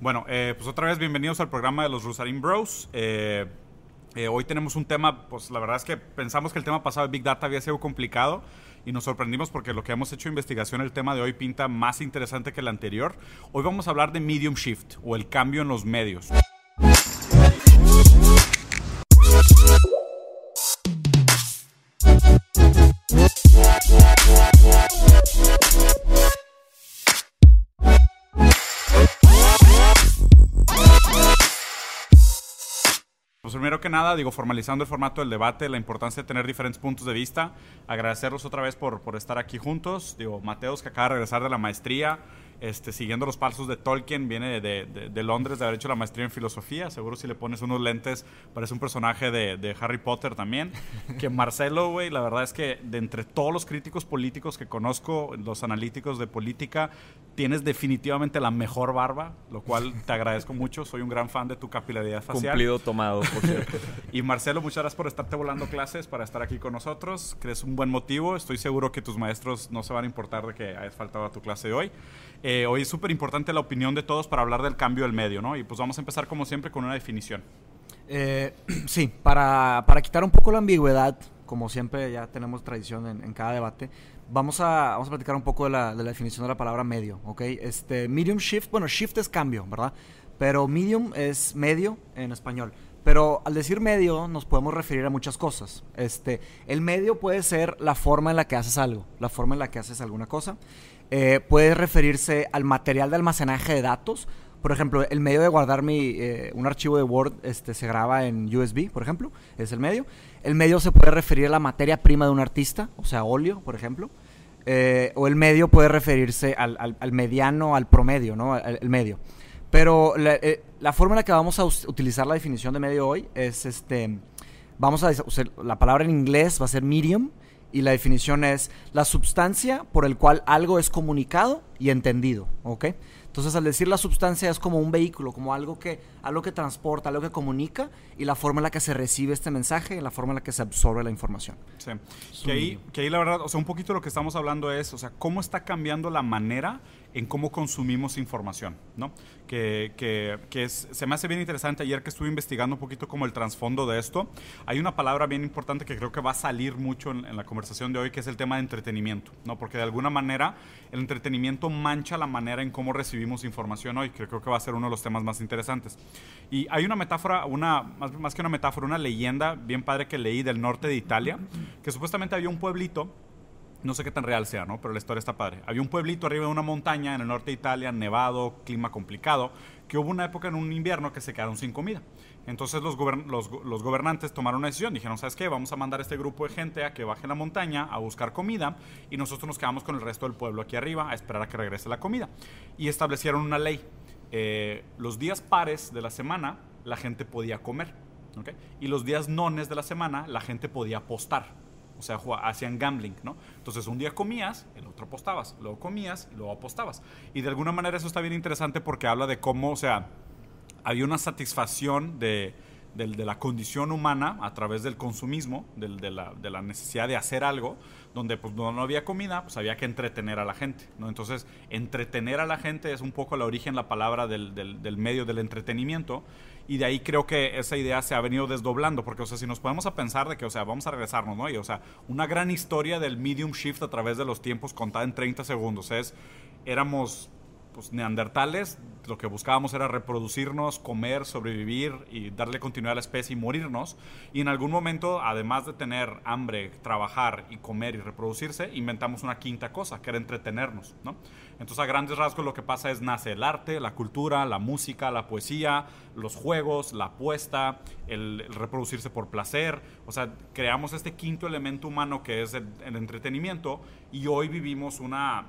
Bueno, eh, pues otra vez bienvenidos al programa de los Rusarín Bros. Eh, eh, hoy tenemos un tema, pues la verdad es que pensamos que el tema pasado de Big Data había sido complicado y nos sorprendimos porque lo que hemos hecho investigación, el tema de hoy pinta más interesante que el anterior. Hoy vamos a hablar de medium shift o el cambio en los medios. Pues primero que nada, digo, formalizando el formato del debate, la importancia de tener diferentes puntos de vista, agradecerlos otra vez por, por estar aquí juntos. Digo, Mateos, que acaba de regresar de la maestría, este, siguiendo los pasos de Tolkien, viene de, de, de, Londres de haber hecho la maestría en filosofía. Seguro si le pones unos lentes, parece un personaje de, de Harry Potter también. que Marcelo, güey, la verdad es que de entre todos los críticos políticos que conozco, los analíticos de política, tienes definitivamente la mejor barba, lo cual te agradezco mucho. Soy un gran fan de tu capilaridad facial. Cumplido tomado, por cierto. y Marcelo, muchas gracias por estarte volando clases, para estar aquí con nosotros. Crees un buen motivo. Estoy seguro que tus maestros no se van a importar de que hayas faltado a tu clase de hoy. Eh, hoy es súper importante la opinión de todos para hablar del cambio del medio, ¿no? Y pues vamos a empezar como siempre con una definición. Eh, sí, para, para, quitar un poco la ambigüedad, como siempre ya tenemos tradición en, cada debate, vamos a, vamos a platicar un poco de la, de la, definición de la palabra medio, ¿ok? Este, medium shift, bueno, shift es cambio, ¿verdad? Pero medium es medio en español. Pero al decir medio nos podemos referir a muchas cosas. Este, el medio puede ser la forma en la que haces algo, la forma en la que haces alguna cosa. Eh, puede referirse al material de almacenaje de datos. Por ejemplo, el medio de guardar mi, eh, un archivo de Word este, se graba en USB, por ejemplo, es el medio. El medio se puede referir a la materia prima de un artista, o sea, óleo, por ejemplo. Eh, o el medio puede referirse al, al, al mediano, al promedio, ¿no? El, el medio. Pero la, la, forma que vamos a utilizar la definición de medio hoy es este. Vamos a usar la palabra en inglés va a ser medium y la definición es la sustancia por el cual algo es comunicado y entendido, ¿ok? Entonces, al decir la sustancia es como un vehículo, como algo que, algo que transporta, algo que comunica y la forma en la que se recibe este mensaje y la forma en la que se absorbe la información. Sí. Que ahí, que ahí la verdad, o sea, un poquito lo que estamos hablando es, o sea, cómo está cambiando la manera en cómo consumimos información, ¿no? Que, que, que se me hace bien interesante ayer que estuve investigando un poquito como el trasfondo de esto. Hay una palabra bien importante que creo que va a salir mucho en, en, la conversación de hoy, que es el tema de entretenimiento, ¿no? Porque de alguna manera el entretenimiento mancha la manera en cómo recibimos información hoy, que creo que va a ser uno de los temas más interesantes. Y hay una metáfora, una, más, más que una metáfora, una leyenda bien padre que leí del norte de Italia, que supuestamente había un pueblito no sé qué tan real sea, ¿no? Pero la historia está padre. Había un pueblito arriba de una montaña en el norte de Italia, nevado, clima complicado, que hubo una época en un invierno que se quedaron sin comida. Entonces los, gobern los, los, gobernantes tomaron una decisión, dijeron, ¿sabes qué? Vamos a mandar a este grupo de gente a que baje la montaña a buscar comida y nosotros nos quedamos con el resto del pueblo aquí arriba a esperar a que regrese la comida. Y establecieron una ley. Eh, los días pares de la semana la gente podía comer, ¿okay? Y los días nones de la semana la gente podía apostar. O sea, hacían gambling, ¿no? Entonces un día comías, el otro apostabas, luego comías y luego apostabas. Y de alguna manera eso está bien interesante porque habla de cómo, o sea, había una satisfacción de, de, de la condición humana a través del consumismo, de, de, la, de, la, necesidad de hacer algo, donde pues no, no, había comida, pues había que entretener a la gente, ¿no? Entonces, entretener a la gente es un poco el origen, la palabra del, del, del medio del entretenimiento, y de ahí creo que esa idea se ha venido desdoblando, porque, o sea, si nos podemos a pensar de que, o sea, vamos a regresarnos, ¿no? Y, o sea, una gran historia del medium shift a través de los tiempos contada en 30 segundos es, éramos pues, neandertales, lo que buscábamos era reproducirnos, comer, sobrevivir y darle continuidad a la especie y morirnos. Y en algún momento, además de tener hambre, trabajar y comer y reproducirse, inventamos una quinta cosa, que era entretenernos, ¿no? Entonces, a grandes rasgos, lo que pasa es nace el arte, la cultura, la música, la poesía, los juegos, la apuesta, el, reproducirse por placer. O sea, creamos este quinto elemento humano que es el, el entretenimiento y hoy vivimos una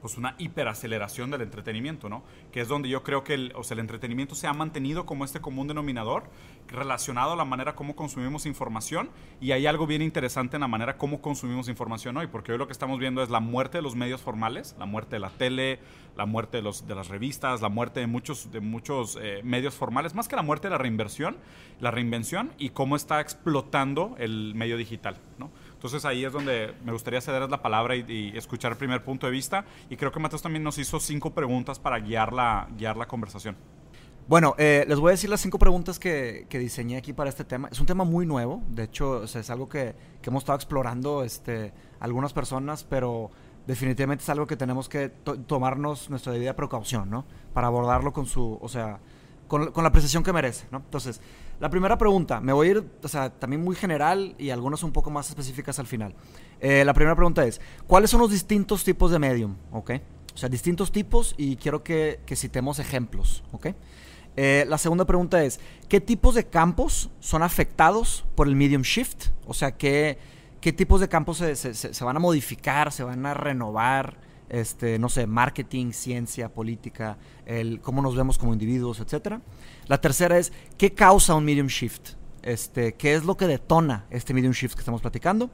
pues una hiperaceleración del entretenimiento, ¿no? Que es donde yo creo que el, o sea, el entretenimiento se ha mantenido como este común denominador relacionado a la manera como consumimos información y hay algo bien interesante en la manera como consumimos información hoy, porque hoy lo que estamos viendo es la muerte de los medios formales, la muerte de la tele, la muerte de, los, de las revistas, la muerte de muchos, de muchos eh, medios formales, más que la muerte de la reinversión, la reinvención y cómo está explotando el medio digital, ¿no? Entonces ahí es donde me gustaría cederles la palabra y, escuchar el primer punto de vista. Y creo que Mateos también nos hizo cinco preguntas para guiar la, guiar la conversación. Bueno, eh, les voy a decir las cinco preguntas que, que, diseñé aquí para este tema. Es un tema muy nuevo, de hecho es algo que, que, hemos estado explorando este, algunas personas, pero definitivamente es algo que tenemos que tomarnos nuestra debida precaución, ¿no? Para abordarlo con su, o sea, con, con la precisión que merece, ¿no? Entonces, la primera pregunta, me voy a ir, o sea, también muy general y algunas un poco más específicas al final. Eh, la primera pregunta es, ¿cuáles son los distintos tipos de medium? ¿Ok? O sea, distintos tipos y quiero que, que citemos ejemplos, ¿ok? Eh, la segunda pregunta es, ¿qué tipos de campos son afectados por el medium shift? O sea, ¿qué, qué tipos de campos se, se, se van a modificar, se van a renovar? Este, no sé, marketing, ciencia, política, el cómo nos vemos como individuos, etcétera. La tercera es qué causa un medium shift, este, qué es lo que detona este medium shift que estamos platicando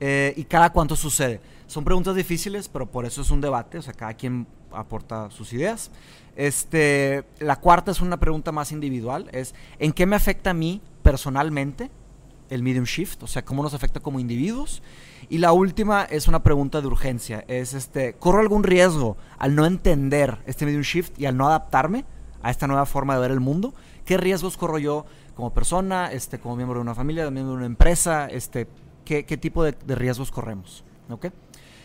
eh, y cada cuánto sucede. Son preguntas difíciles, pero por eso es un debate, o sea, cada quien aporta sus ideas. Este, la cuarta es una pregunta más individual, es ¿en qué me afecta a mí personalmente el medium shift? O sea, ¿cómo nos afecta como individuos? Y la última es una pregunta de urgencia. Es este, ¿corro algún riesgo al no entender este medium shift y al no adaptarme a esta nueva forma de ver el mundo? ¿Qué riesgos corro yo como persona, este, como miembro de una familia, miembro de una empresa? Este, ¿qué, tipo de, riesgos corremos? ¿Ok?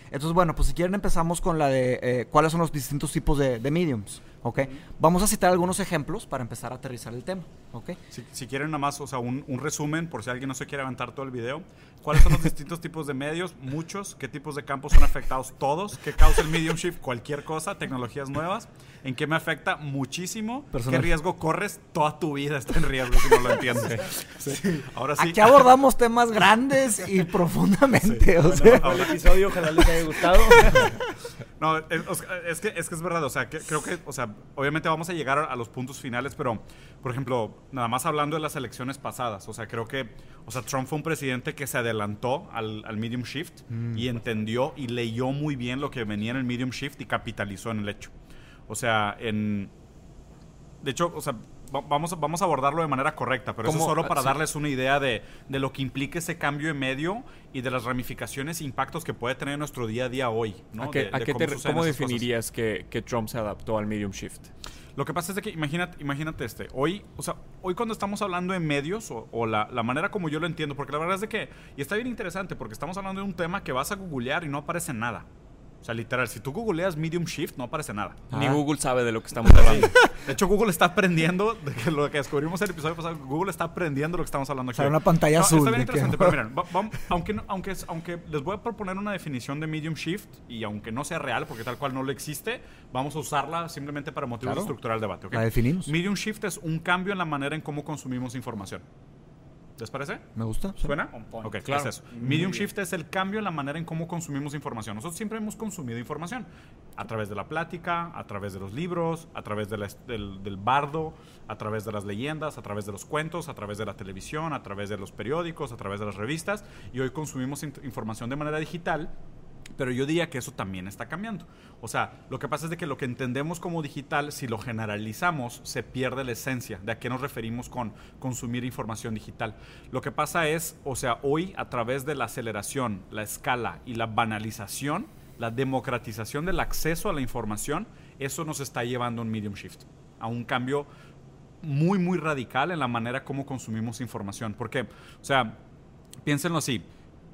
Entonces, bueno, pues si quieren empezamos con la de eh, cuáles son los distintos tipos de, de mediums. ¿Ok? Vamos a citar algunos ejemplos para empezar a aterrizar el tema, ¿ok? Si, quieren nada más, o sea, un, resumen, por si alguien no se quiere aventar todo el video, ¿cuáles son los distintos tipos de medios? Muchos, ¿qué tipos de campos son afectados? Todos, ¿qué causa el medium shift? Cualquier cosa, tecnologías nuevas, ¿en qué me afecta? Muchísimo, ¿qué riesgo corres? Toda tu vida está en riesgo si no lo entiendes. Ahora sí. Aquí abordamos temas grandes y profundamente, o sea. el episodio, ojalá les haya gustado. no, es, que, es que es verdad, o sea, creo que, o sea, obviamente vamos a llegar a, los puntos finales, pero, por ejemplo, nada más hablando de las elecciones pasadas, o sea, creo que, o sea, Trump fue un presidente que se adelantó al, medium shift mm. y entendió y leyó muy bien lo que venía en el medium shift y capitalizó en el hecho. O sea, en... De hecho, o sea, vamos, vamos a abordarlo de manera correcta, pero eso solo para darles una idea de, de, lo que implica ese cambio de medio y de las ramificaciones e impactos que puede tener en nuestro día a día hoy. ¿A qué, cómo, definirías que, que, Trump se adaptó al medium shift? Lo que pasa es que imagínate, imagínate este, hoy, o sea, hoy cuando estamos hablando de medios o, o la, la, manera como yo lo entiendo, porque la verdad es de que, y está bien interesante, porque estamos hablando de un tema que vas a googlear y no aparece nada. O sea, literal, si tú googleas medium shift, no aparece nada. Ni Google sabe de lo que estamos hablando. De hecho, Google está aprendiendo de que lo que descubrimos en el episodio pasado. Google está aprendiendo lo que estamos hablando aquí. O sea, una pantalla azul. Está bien interesante, pero miren, aunque, aunque, aunque les voy a proponer una definición de medium shift y aunque no sea real, porque tal cual no lo existe, vamos a usarla simplemente para motivos de estructurar el debate. La definimos. Medium shift es un cambio en la manera en cómo consumimos información. ¿Les parece? Me gusta. ¿Suena? Ok, claro. es eso. Medium shift es el cambio en la manera en cómo consumimos información. Nosotros siempre hemos consumido información a través de la plática, a través de los libros, a través del, del, bardo, a través de las leyendas, a través de los cuentos, a través de la televisión, a través de los periódicos, a través de las revistas. Y hoy consumimos información de manera digital pero yo diría que eso también está cambiando. O sea, lo que pasa es de que lo que entendemos como digital, si lo generalizamos, se pierde la esencia de a qué nos referimos con consumir información digital. Lo que pasa es, o sea, hoy a través de la aceleración, la escala y la banalización, la democratización del acceso a la información, eso nos está llevando a un medium shift, a un cambio muy, muy radical en la manera como consumimos información. Porque, o sea, piénsenlo así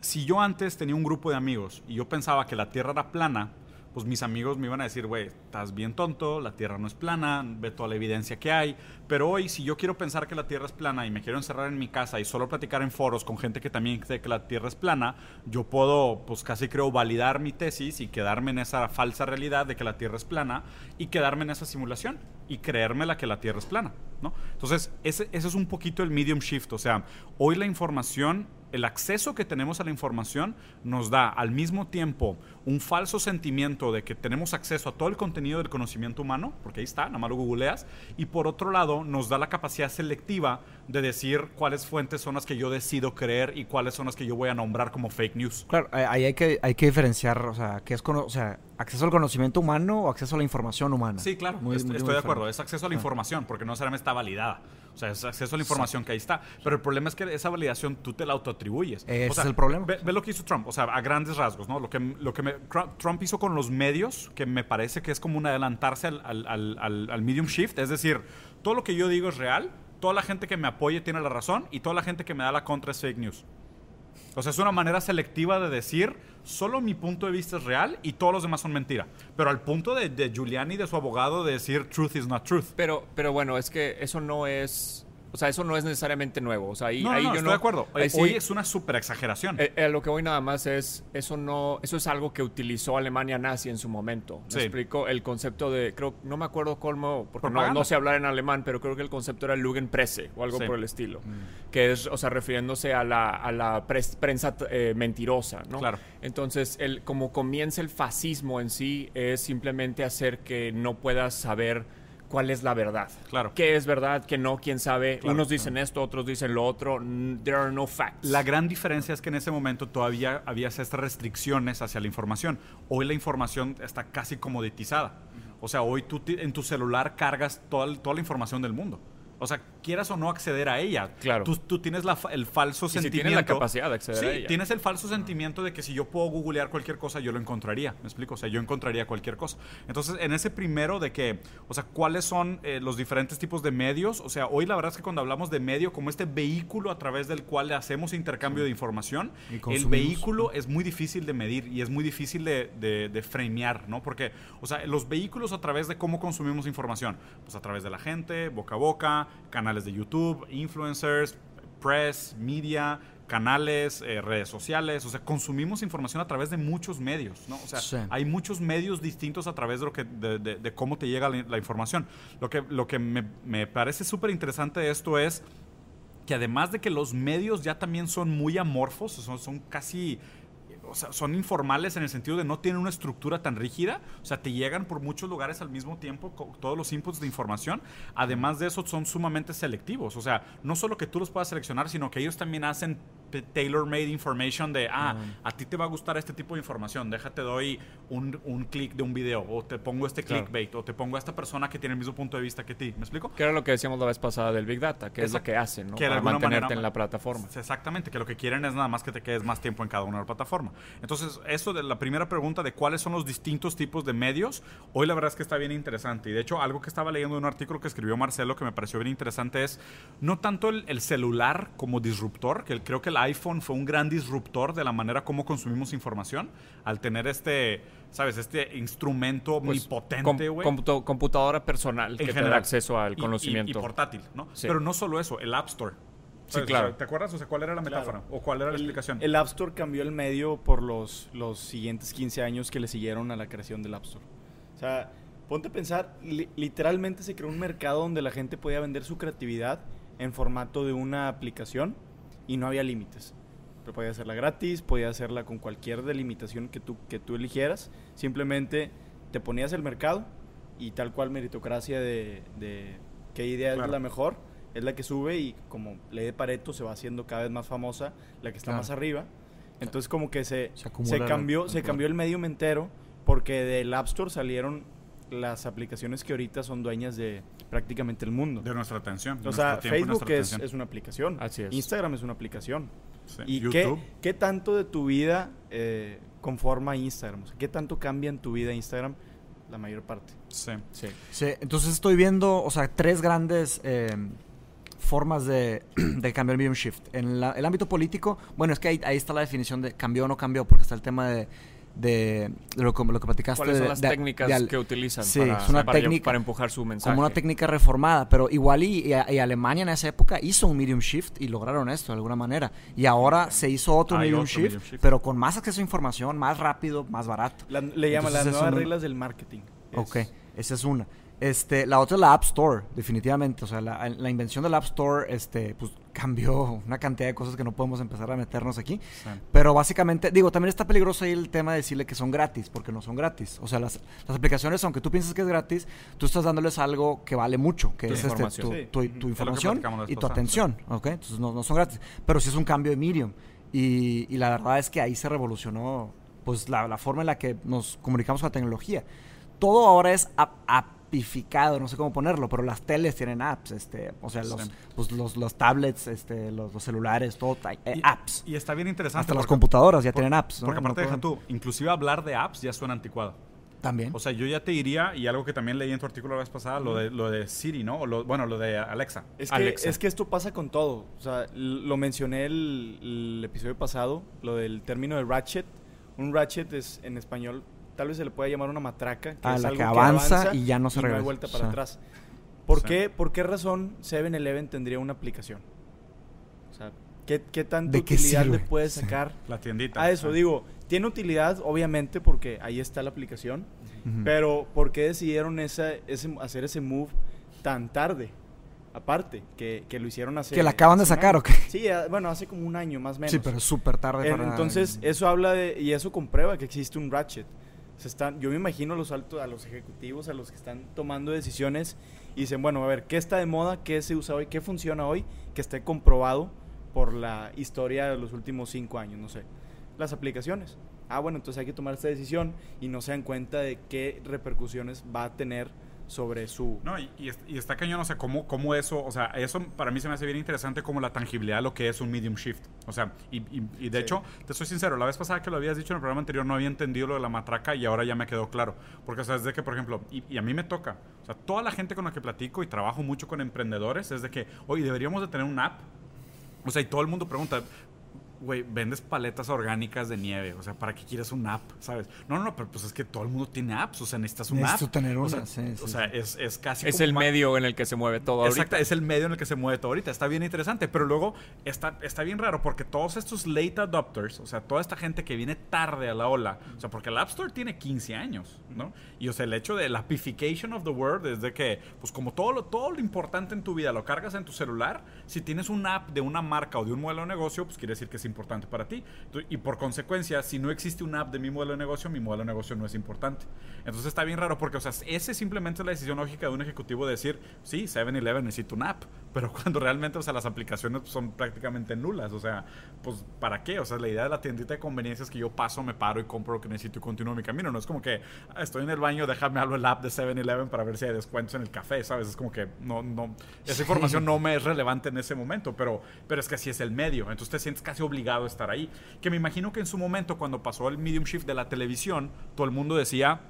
si yo antes tenía un grupo de amigos y yo pensaba que la Tierra era plana, pues mis amigos me iban a decir, güey, estás bien tonto, la Tierra no es plana, ve toda la evidencia que hay. Pero hoy, si yo quiero pensar que la Tierra es plana y me quiero encerrar en mi casa y solo platicar en foros con gente que también cree que la Tierra es plana, yo puedo, pues casi creo, validar mi tesis y quedarme en esa falsa realidad de que la Tierra es plana y quedarme en esa simulación y creerme la que la Tierra es plana, ¿no? Entonces, ese, ese es un poquito el medium shift. O sea, hoy la información el acceso que tenemos a la información nos da al mismo tiempo un falso sentimiento de que tenemos acceso a todo el contenido del conocimiento humano, porque ahí está, nada más lo googleas, y por otro lado nos da la capacidad selectiva de decir cuáles fuentes son las que yo decido creer y cuáles son las que yo voy a nombrar como fake news. Claro, ahí hay que, hay que diferenciar, o sea, qué es, o sea, acceso al conocimiento humano o acceso a la información humana. Sí, claro, estoy, de acuerdo, es acceso a la información, porque no necesariamente está validada. O sea, es acceso a la información que ahí está. Pero el problema es que esa validación tú te la autoatribuyes. Ese es el problema. Ve, lo que hizo Trump, o sea, a grandes rasgos, ¿no? Lo que, lo que Trump hizo con los medios, que me parece que es como un adelantarse al, al, al, al medium shift, es decir, todo lo que yo digo es real, toda la gente que me apoye tiene la razón y toda la gente que me da la contra es fake news. O sea, es una manera selectiva de decir, solo mi punto de vista es real y todos los demás son mentira. Pero al punto de, de Giuliani, de su abogado, de decir, truth is not truth. Pero, pero bueno, es que eso no es o sea, eso no es necesariamente nuevo. O sea, ahí, no, ahí no, yo estoy no, de acuerdo. Hoy es una súper exageración. Eh, eh, lo que voy nada más es, eso no, eso es algo que utilizó Alemania nazi en su momento. ¿Me explico? El concepto de, creo, no me acuerdo cómo, porque no, no, sé hablar en alemán, pero creo que el concepto era Lugenpresse o algo por el estilo. Mm. Que es, o sea, refiriéndose a la, a la prensa eh, mentirosa, ¿no? Claro. Entonces, el, como comienza el fascismo en sí, es simplemente hacer que no puedas saber cuál es la verdad. Claro. ¿Qué es verdad? ¿Qué no? ¿Quién sabe? Unos dicen esto, otros dicen lo otro. There are no facts. La gran diferencia es que en ese momento todavía había estas restricciones hacia la información. Hoy la información está casi comoditizada. O sea, hoy tú en tu celular cargas toda, toda la información del mundo. O sea, quieras o no acceder a ella. Claro. Tú, tienes el falso sentimiento. tienes la capacidad de acceder a ella. Tienes el falso sentimiento de que si yo puedo googlear cualquier cosa, yo lo encontraría. ¿Me explico? O sea, yo encontraría cualquier cosa. Entonces, en ese primero de que, o sea, ¿cuáles son eh, los diferentes tipos de medios? O sea, hoy la verdad es que cuando hablamos de medio, como este vehículo a través del cual le hacemos intercambio de información, el vehículo es muy difícil de medir y es muy difícil de, de, de framear, ¿no? Porque, o sea, los vehículos a través de cómo consumimos información, pues a través de la gente, boca a boca, canales de YouTube, influencers, press, media, canales, eh, redes sociales, o sea, consumimos información a través de muchos medios, ¿no? O sea, hay muchos medios distintos a través de, lo que, de, cómo te llega la, información. Lo que, lo que me, me parece súper interesante de esto es que además de que los medios ya también son muy amorfos, son, son casi o sea, son informales en el sentido de no tienen una estructura tan rígida, o sea, te llegan por muchos lugares al mismo tiempo con todos los inputs de información. Además de eso, son sumamente selectivos, o sea, no solo que tú los puedas seleccionar, sino que ellos también hacen tailor-made information de, ah, a ti te va a gustar este tipo de información, déjate doy un, un clic de un video, o te pongo este clickbait, o te pongo a esta persona que tiene el mismo punto de vista que ti, ¿me explico? Que era lo que decíamos la vez pasada del Big Data, que es lo que hacen, ¿no? Que Para mantenerte en la plataforma. Exactamente, que lo que quieren es nada más que te quedes más tiempo en cada una de las plataformas. Entonces, eso de la primera pregunta de cuáles son los distintos tipos de medios, hoy la verdad es que está bien interesante. Y de hecho, algo que estaba leyendo en un artículo que escribió Marcelo que me pareció bien interesante es no tanto el, celular como disruptor, que creo que el iPhone fue un gran disruptor de la manera como consumimos información, al tener este, ¿sabes? Este instrumento muy pues, potente, güey. computadora personal que te da acceso al conocimiento. Y, portátil, ¿no? Pero no solo eso, el App Store Sí, claro. ¿Te acuerdas? O sea, ¿cuál era la metáfora? ¿O cuál era la explicación? El App Store cambió el medio por los, los siguientes 15 años que le siguieron a la creación del App Store. O sea, ponte a pensar, literalmente se creó un mercado donde la gente podía vender su creatividad en formato de una aplicación y no había límites. Pero podía hacerla gratis, podía hacerla con cualquier delimitación que tú, que tú eligieras. Simplemente te ponías el mercado y tal cual meritocracia de, de qué idea es la mejor es la que sube y como ley de Pareto se va haciendo cada vez más famosa, la que está más arriba. Entonces como que se, se, cambió, se cambió el medio entero porque del App Store salieron las aplicaciones que ahorita son dueñas de prácticamente el mundo. De nuestra atención. O sea, Facebook es, es, una aplicación. Así es. Instagram es una aplicación. ¿Y qué, qué, tanto de tu vida eh, conforma Instagram? ¿Qué tanto cambia en tu vida Instagram? La mayor parte. Sí. Sí. sí. Entonces estoy viendo, o sea, tres grandes... Eh, formas de, de cambiar el medium shift. En el ámbito político, bueno, es que ahí, está la definición de cambió o no cambió, porque está el tema de, de, lo, lo, que platicaste. ¿Cuáles son las técnicas que utilizan para, una técnica, para, empujar su mensaje? Como una técnica reformada, pero igual y, Alemania en esa época hizo un medium shift y lograron esto de alguna manera. Y ahora se hizo otro, medium, shift, pero con más acceso a información, más rápido, más barato. le llaman las nuevas reglas del marketing. Ok, esa es una. Este, la otra es la App Store, definitivamente. O sea, la, la, invención del App Store, este, pues cambió una cantidad de cosas que no podemos empezar a meternos aquí. Pero básicamente, digo, también está peligroso ahí el tema de decirle que son gratis, porque no son gratis. O sea, las, las aplicaciones, aunque tú pienses que es gratis, tú estás dándoles algo que vale mucho, que es este, tu, tu, información y tu atención. ¿ok? Entonces no, no, son gratis. Pero sí es un cambio de Medium. Y, y la verdad es que ahí se revolucionó pues la, la, forma en la que nos comunicamos con la tecnología. Todo ahora es appificado, no sé cómo ponerlo, pero las teles tienen apps, este, o sea, los, pues, los, los, tablets, este, los, celulares, todo, eh, apps. Y está bien interesante. Hasta las computadoras ya tienen apps. Porque aparte, deja tú, inclusive hablar de apps ya suena anticuado. También. O sea, yo ya te diría, y algo que también leí en tu artículo la vez pasada, lo, de, lo de Siri, ¿no? O lo, bueno, lo de Alexa. Es que, es que esto pasa con todo. O sea, lo mencioné el, el episodio pasado, lo del término de ratchet un ratchet es en español, tal vez se le pueda llamar una matraca, que ah, es algo que avanza, y ya no se y regresa. No hay vuelta para atrás. ¿Por, qué, ¿Por qué razón 7-Eleven tendría una aplicación? O sea, ¿qué, qué tanta utilidad le puede sacar la tiendita? A eso, digo, tiene utilidad, obviamente, porque ahí está la aplicación, pero ¿por qué decidieron esa, ese, hacer ese move tan tarde? aparte, que, que, lo hicieron hace... ¿Que la acaban de sacar o qué? Sí, bueno, hace como un año más o menos. Sí, pero súper tarde para... Entonces, eso habla de... Y eso comprueba que existe un ratchet. Se están, yo me imagino los altos, a los ejecutivos, a los que están tomando decisiones y dicen, bueno, a ver, ¿qué está de moda? ¿Qué se usa hoy? ¿Qué funciona hoy? Que esté comprobado por la historia de los últimos cinco años, no sé. Las aplicaciones. Ah, bueno, entonces hay que tomar esta decisión y no se dan cuenta de qué repercusiones va a tener sobre su... No, y, y, está cañón, o sea, cómo, cómo eso, o sea, eso para mí se me hace bien interesante como la tangibilidad de lo que es un medium shift. O sea, y, y de hecho, te soy sincero, la vez pasada que lo habías dicho en el programa anterior no había entendido lo de la matraca y ahora ya me quedó claro. Porque, o sea, es de que, por ejemplo, y, a mí me toca, o sea, toda la gente con la que platico y trabajo mucho con emprendedores es de que, oye, deberíamos de tener un app. O sea, y todo el mundo pregunta, güey, vendes paletas orgánicas de nieve. O sea, ¿para qué quieres un app? ¿Sabes? No, no, no, pero pues es que todo el mundo tiene apps. O sea, necesitas un Necesito app. tener una, o sea, sí, o sea es, es, casi. Es el medio en el que se mueve todo Exacto, es el medio en el que se mueve todo ahorita. Está bien interesante. Pero luego está, está bien raro porque todos estos late adopters, o sea, toda esta gente que viene tarde a la ola, o sea, porque el App Store tiene 15 años, ¿no? Y o sea, el hecho de la appification of the world es de que, pues como todo lo, todo lo importante en tu vida lo cargas en tu celular, si tienes una app de una marca o de un modelo de negocio, pues quiere decir que es importante para ti. Y por consecuencia, si no existe una app de mi modelo de negocio, mi modelo de negocio no es importante. Entonces está bien raro porque, o sea, ese simplemente es la decisión lógica de un ejecutivo de decir, sí, 7-Eleven necesita una app, pero cuando realmente, o sea, las aplicaciones son prácticamente nulas. O sea, pues, ¿para qué? O sea, la idea de la tiendita de conveniencia es que yo paso, me paro y compro lo que necesito y continúo mi camino. No es como que ah, estoy en el baño, déjame hablo el app de 7-Eleven para ver si hay descuentos en el café, ¿sabes? Es como que no, no, esa información no me es relevante en ese momento, pero, pero es que así es el medio. Entonces te sientes casi obligado a estar ahí. Que me imagino que en su momento, cuando pasó el medium shift de la televisión, todo el mundo decía,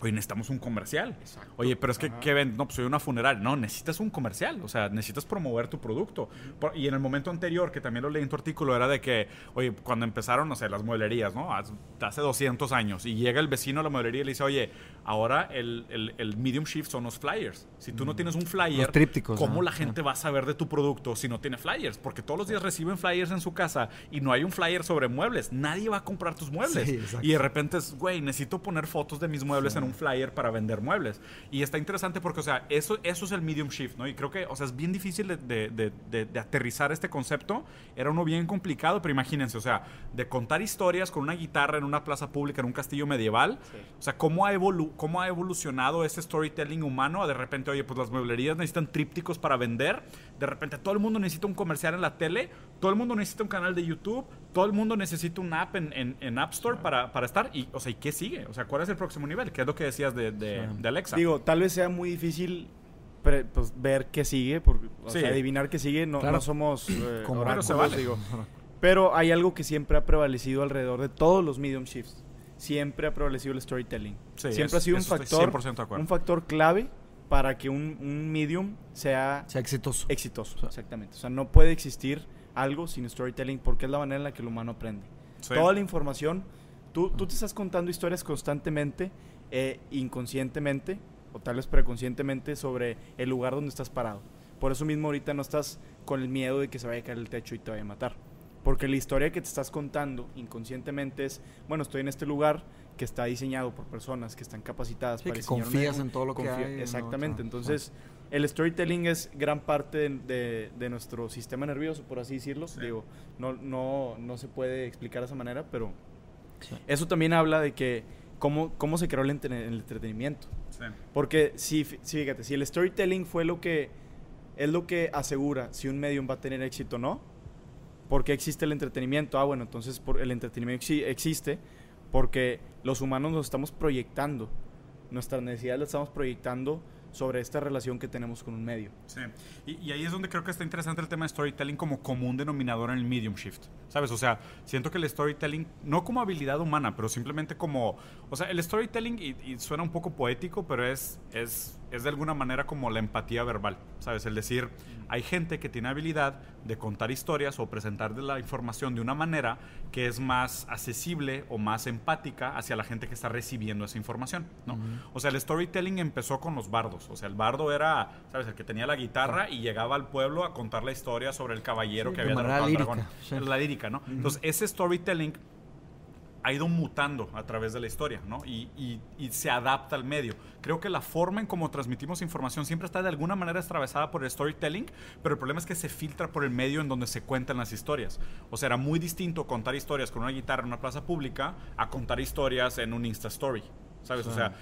oye, necesitamos un comercial. Oye, pero es que, ¿qué ven? No, pues soy una funeraria. No, necesitas un comercial. O sea, necesitas promover tu producto. y en el momento anterior, que también lo leí en tu artículo, era de que, oye, cuando empezaron, no sé, las mueblerías, ¿no? Hace 200 años. Y llega el vecino a la mueblería y le dice, oye, ahora el, el, medium shift son los flyers. Si tú no tienes un flyer, trípticos, ¿cómo la gente va a saber de tu producto si no tiene flyers? Porque todos los días reciben flyers en su casa y no hay un flyer sobre muebles. Nadie va a comprar tus muebles. y de repente es, güey, necesito poner fotos de mis muebles en un flyer para vender muebles. Y está interesante porque, o sea, eso, eso es el medium shift, ¿no? Y creo que, o sea, es bien difícil de, de, de, aterrizar este concepto. Era uno bien complicado, pero imagínense, o sea, de contar historias con una guitarra en una plaza pública, en un castillo medieval. O sea, ¿cómo ha, evolu cómo ha evolucionado ese storytelling humano? De repente, oye, pues las mueblerías necesitan trípticos para vender. De repente, todo el mundo necesita un comercial en la tele. Todo el mundo necesita un canal de YouTube. Todo el mundo necesita un app en, en, App Store para, para estar. Y, o sea, ¿y qué sigue? O sea, ¿cuál es el próximo nivel? ¿Qué es lo que decías de, de, Alexa. Digo, tal vez sea muy difícil pues, ver qué sigue, porque, o sea, adivinar qué sigue, no, no somos eh, Como se vale. digo. Pero hay algo que siempre ha prevalecido alrededor de todos los medium shifts. Siempre ha prevalecido el storytelling. siempre ha sido un factor, un factor clave para que un, un medium sea, sea exitoso. Exitoso, exactamente. O sea, no puede existir algo sin storytelling porque es la manera en la que el humano aprende. Toda la información, tú, tú te estás contando historias constantemente eh, inconscientemente o tal vez preconscientemente sobre el lugar donde estás parado. Por eso mismo ahorita no estás con el miedo de que se vaya a caer el techo y te vaya a matar. Porque la historia que te estás contando inconscientemente es, bueno, estoy en este lugar que está diseñado por personas que están capacitadas para que confías en todo lo que hay. Exactamente. Entonces, el storytelling es gran parte de, de, nuestro sistema nervioso, por así decirlo. Digo, no, no, no se puede explicar de esa manera, pero eso también habla de que cómo, cómo se creó el, entretenimiento. Porque si, fíjate, si el storytelling fue lo que es lo que asegura si un medium va a tener éxito o no, porque existe el entretenimiento. Ah, bueno, entonces por el entretenimiento existe porque los humanos nos estamos proyectando, nuestras necesidades las estamos proyectando sobre esta relación que tenemos con un medio. Sí, y, ahí es donde creo que está interesante el tema de storytelling como común denominador en el medium shift, ¿sabes? O sea, siento que el storytelling, no como habilidad humana, pero simplemente como, o sea, el storytelling, y, suena un poco poético, pero es, es, es de alguna manera como la empatía verbal, ¿sabes? El decir, hay gente que tiene habilidad de contar historias o presentar la información de una manera que es más accesible o más empática hacia la gente que está recibiendo esa información, ¿no? O sea, el storytelling empezó con los bardos. O sea, el bardo era, ¿sabes? El que tenía la guitarra y llegaba al pueblo a contar la historia sobre el caballero que había derrotado al dragón. La lírica, ¿no? Entonces, ese storytelling ha ido mutando a través de la historia, ¿no? Y, y, se adapta al medio. Creo que la forma en cómo transmitimos información siempre está de alguna manera atravesada por el storytelling, pero el problema es que se filtra por el medio en donde se cuentan las historias. O sea, era muy distinto contar historias con una guitarra en una plaza pública a contar historias en un Insta Story. ¿Sabes? O sea,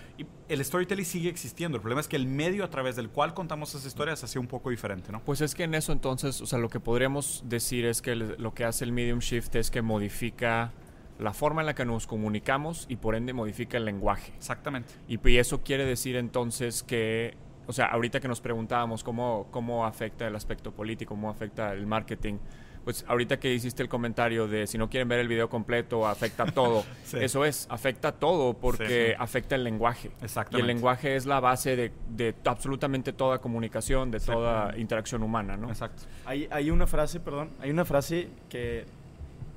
el storytelling sigue existiendo. El problema es que el medio a través del cual contamos esas historias ha sido un poco diferente, ¿no? Pues es que en eso entonces, o sea, lo que podríamos decir es que lo que hace el medium shift es que modifica la forma en la que nos comunicamos y por ende modifica el lenguaje. Exactamente. Y, eso quiere decir entonces que, o sea, ahorita que nos preguntábamos cómo, cómo afecta el aspecto político, cómo afecta el marketing, pues ahorita que hiciste el comentario de si no quieren ver el video completo, afecta todo. Eso es, afecta todo porque afecta el lenguaje. Exactamente. Y el lenguaje es la base de, de absolutamente toda comunicación, de toda interacción humana, ¿no? Exacto. Hay, hay una frase, perdón, hay una frase que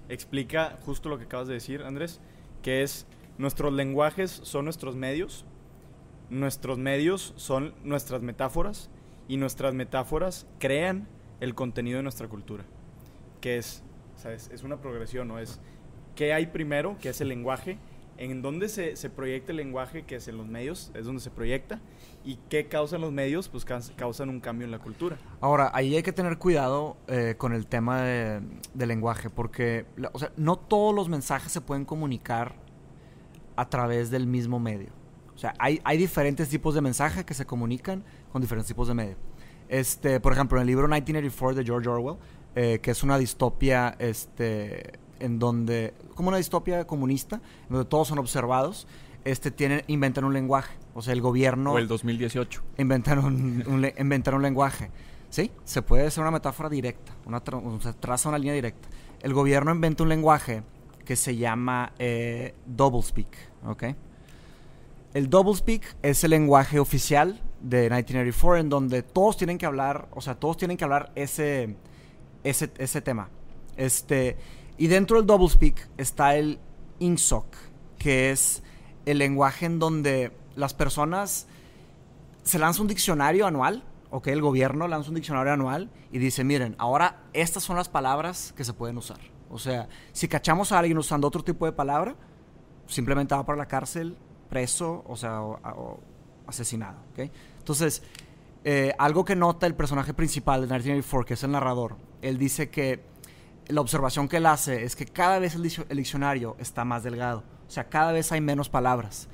explica justo lo que acabas de decir, Andrés, que es nuestros lenguajes son nuestros medios, nuestros medios son nuestras metáforas y nuestras metáforas crean el contenido de nuestra cultura, que es, es, una progresión, ¿no? Es qué hay primero, que es el lenguaje, en dónde se, se, proyecta el lenguaje, que es en los medios, es donde se proyecta, y qué causan los medios, pues causan un cambio en la cultura. Ahora, ahí hay que tener cuidado eh, con el tema de, lenguaje, porque o sea, no todos los mensajes se pueden comunicar a través del mismo medio. O sea, hay, hay diferentes tipos de mensajes que se comunican con diferentes tipos de medio. Este, por ejemplo, en el libro 1984 de George Orwell, eh, que es una distopia este, en donde, como una distopia comunista, en donde todos son observados, este, tienen, inventan un lenguaje. O sea, el gobierno... O el 2018. Inventan un, un lenguaje. ¿Sí? Se puede hacer una metáfora directa. Una o sea, traza una línea directa. El gobierno inventa un lenguaje que se llama eh, doublespeak. ¿Ok? El doublespeak es el lenguaje oficial de 1984 en donde todos tienen que hablar, o sea, todos tienen que hablar ese, ese, ese tema. Este, y dentro del doublespeak está el INSOC, que es el lenguaje en donde las personas se lanza un diccionario anual, ok, el gobierno lanza un diccionario anual y dice, miren, ahora estas son las palabras que se pueden usar. O sea, si cachamos a alguien usando otro tipo de palabra, simplemente va para la cárcel, preso, o sea, o, asesinado, ok. Entonces, eh, algo que nota el personaje principal de 1984, que es el narrador, él dice que la observación que él hace es que cada vez el, diccionario está más delgado. O sea, cada vez hay menos palabras.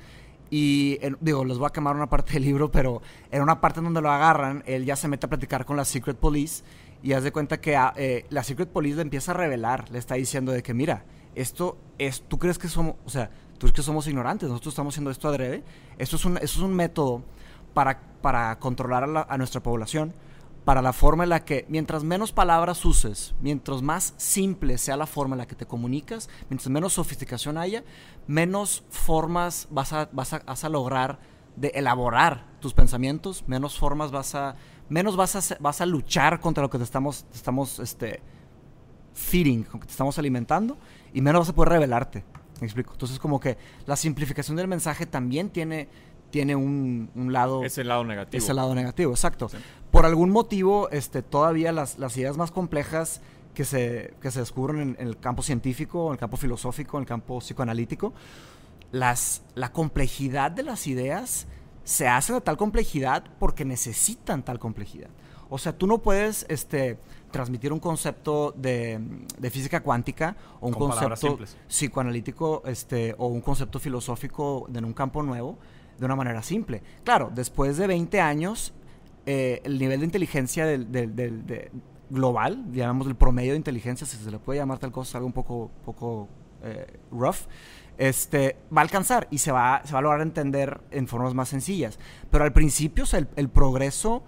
Y digo, les voy a quemar una parte del libro, pero en una parte en donde lo agarran, él ya se mete a platicar con la Secret Police y hace cuenta que ah, eh, la Secret Police le empieza a revelar, le está diciendo de que, mira, esto es, tú crees que somos, o sea, tú crees que somos ignorantes, nosotros estamos haciendo esto adrede. Esto es un, es un método para, para controlar a nuestra población para la forma en la que, mientras menos palabras uses, mientras más simple sea la forma en la que te comunicas, mientras menos sofisticación haya, menos formas vas a, vas a, lograr de elaborar tus pensamientos, menos formas vas a, menos vas a, vas a luchar contra lo que te estamos, estamos este, feeding, con que te estamos alimentando, y menos vas a poder revelarte. ¿Me explico? Entonces, como que la simplificación del mensaje también tiene tiene un, un lado... Ese lado negativo. Ese lado negativo, exacto. Por algún motivo, este, todavía las, las ideas más complejas que se, que se descubren en, el campo científico, en el campo filosófico, en el campo psicoanalítico, las, la complejidad de las ideas se hacen de tal complejidad porque necesitan tal complejidad. O sea, tú no puedes este, transmitir un concepto de, física cuántica o un concepto psicoanalítico este, o un concepto filosófico en un campo nuevo de una manera simple. Claro, después de 20 años, eh, el nivel de inteligencia del, global, digamos el promedio de inteligencia, si se le puede llamar tal cosa, algo un poco, poco eh, rough, este, va a alcanzar y se va, se va a lograr entender en formas más sencillas. Pero al principio, el progreso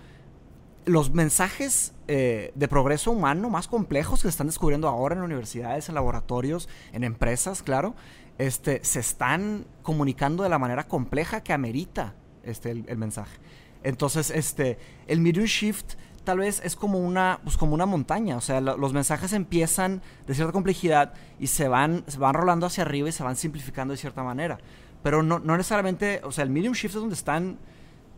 los mensajes eh, de progreso humano más complejos que se están descubriendo ahora en universidades, en laboratorios, en empresas, claro, este, se están comunicando de la manera compleja que amerita este, el, mensaje. Entonces, este, el medium shift tal vez es como una, pues montaña, o sea, los mensajes empiezan de cierta complejidad y se van, se rolando hacia arriba y se van simplificando de cierta manera. Pero no, no necesariamente, o sea, el medium shift es donde están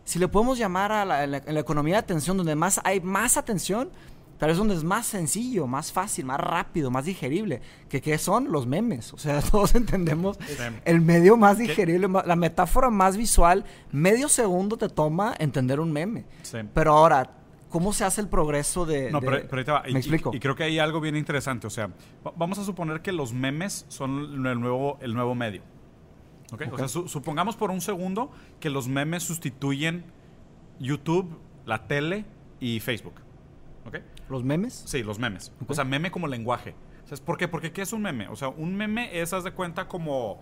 si le podemos llamar a la, la, economía de atención, donde más hay más atención, tal vez donde es más sencillo, más fácil, más rápido, más digerible, que qué son los memes. O sea, todos entendemos el medio más digerible, la metáfora más visual, medio segundo te toma entender un meme. Pero ahora, ¿cómo se hace el progreso de... No, pero, ahí te va. ¿Me y, explico? Y, creo que hay algo bien interesante. O sea, vamos a suponer que los memes son el nuevo, el nuevo medio. Okay. O sea, supongamos por un segundo que los memes sustituyen YouTube, la tele y Facebook. ¿Ok? ¿Los memes? Sí, los memes. O sea, meme como lenguaje. ¿Por qué? Porque ¿qué es un meme? O sea, un meme es, haz de cuenta, como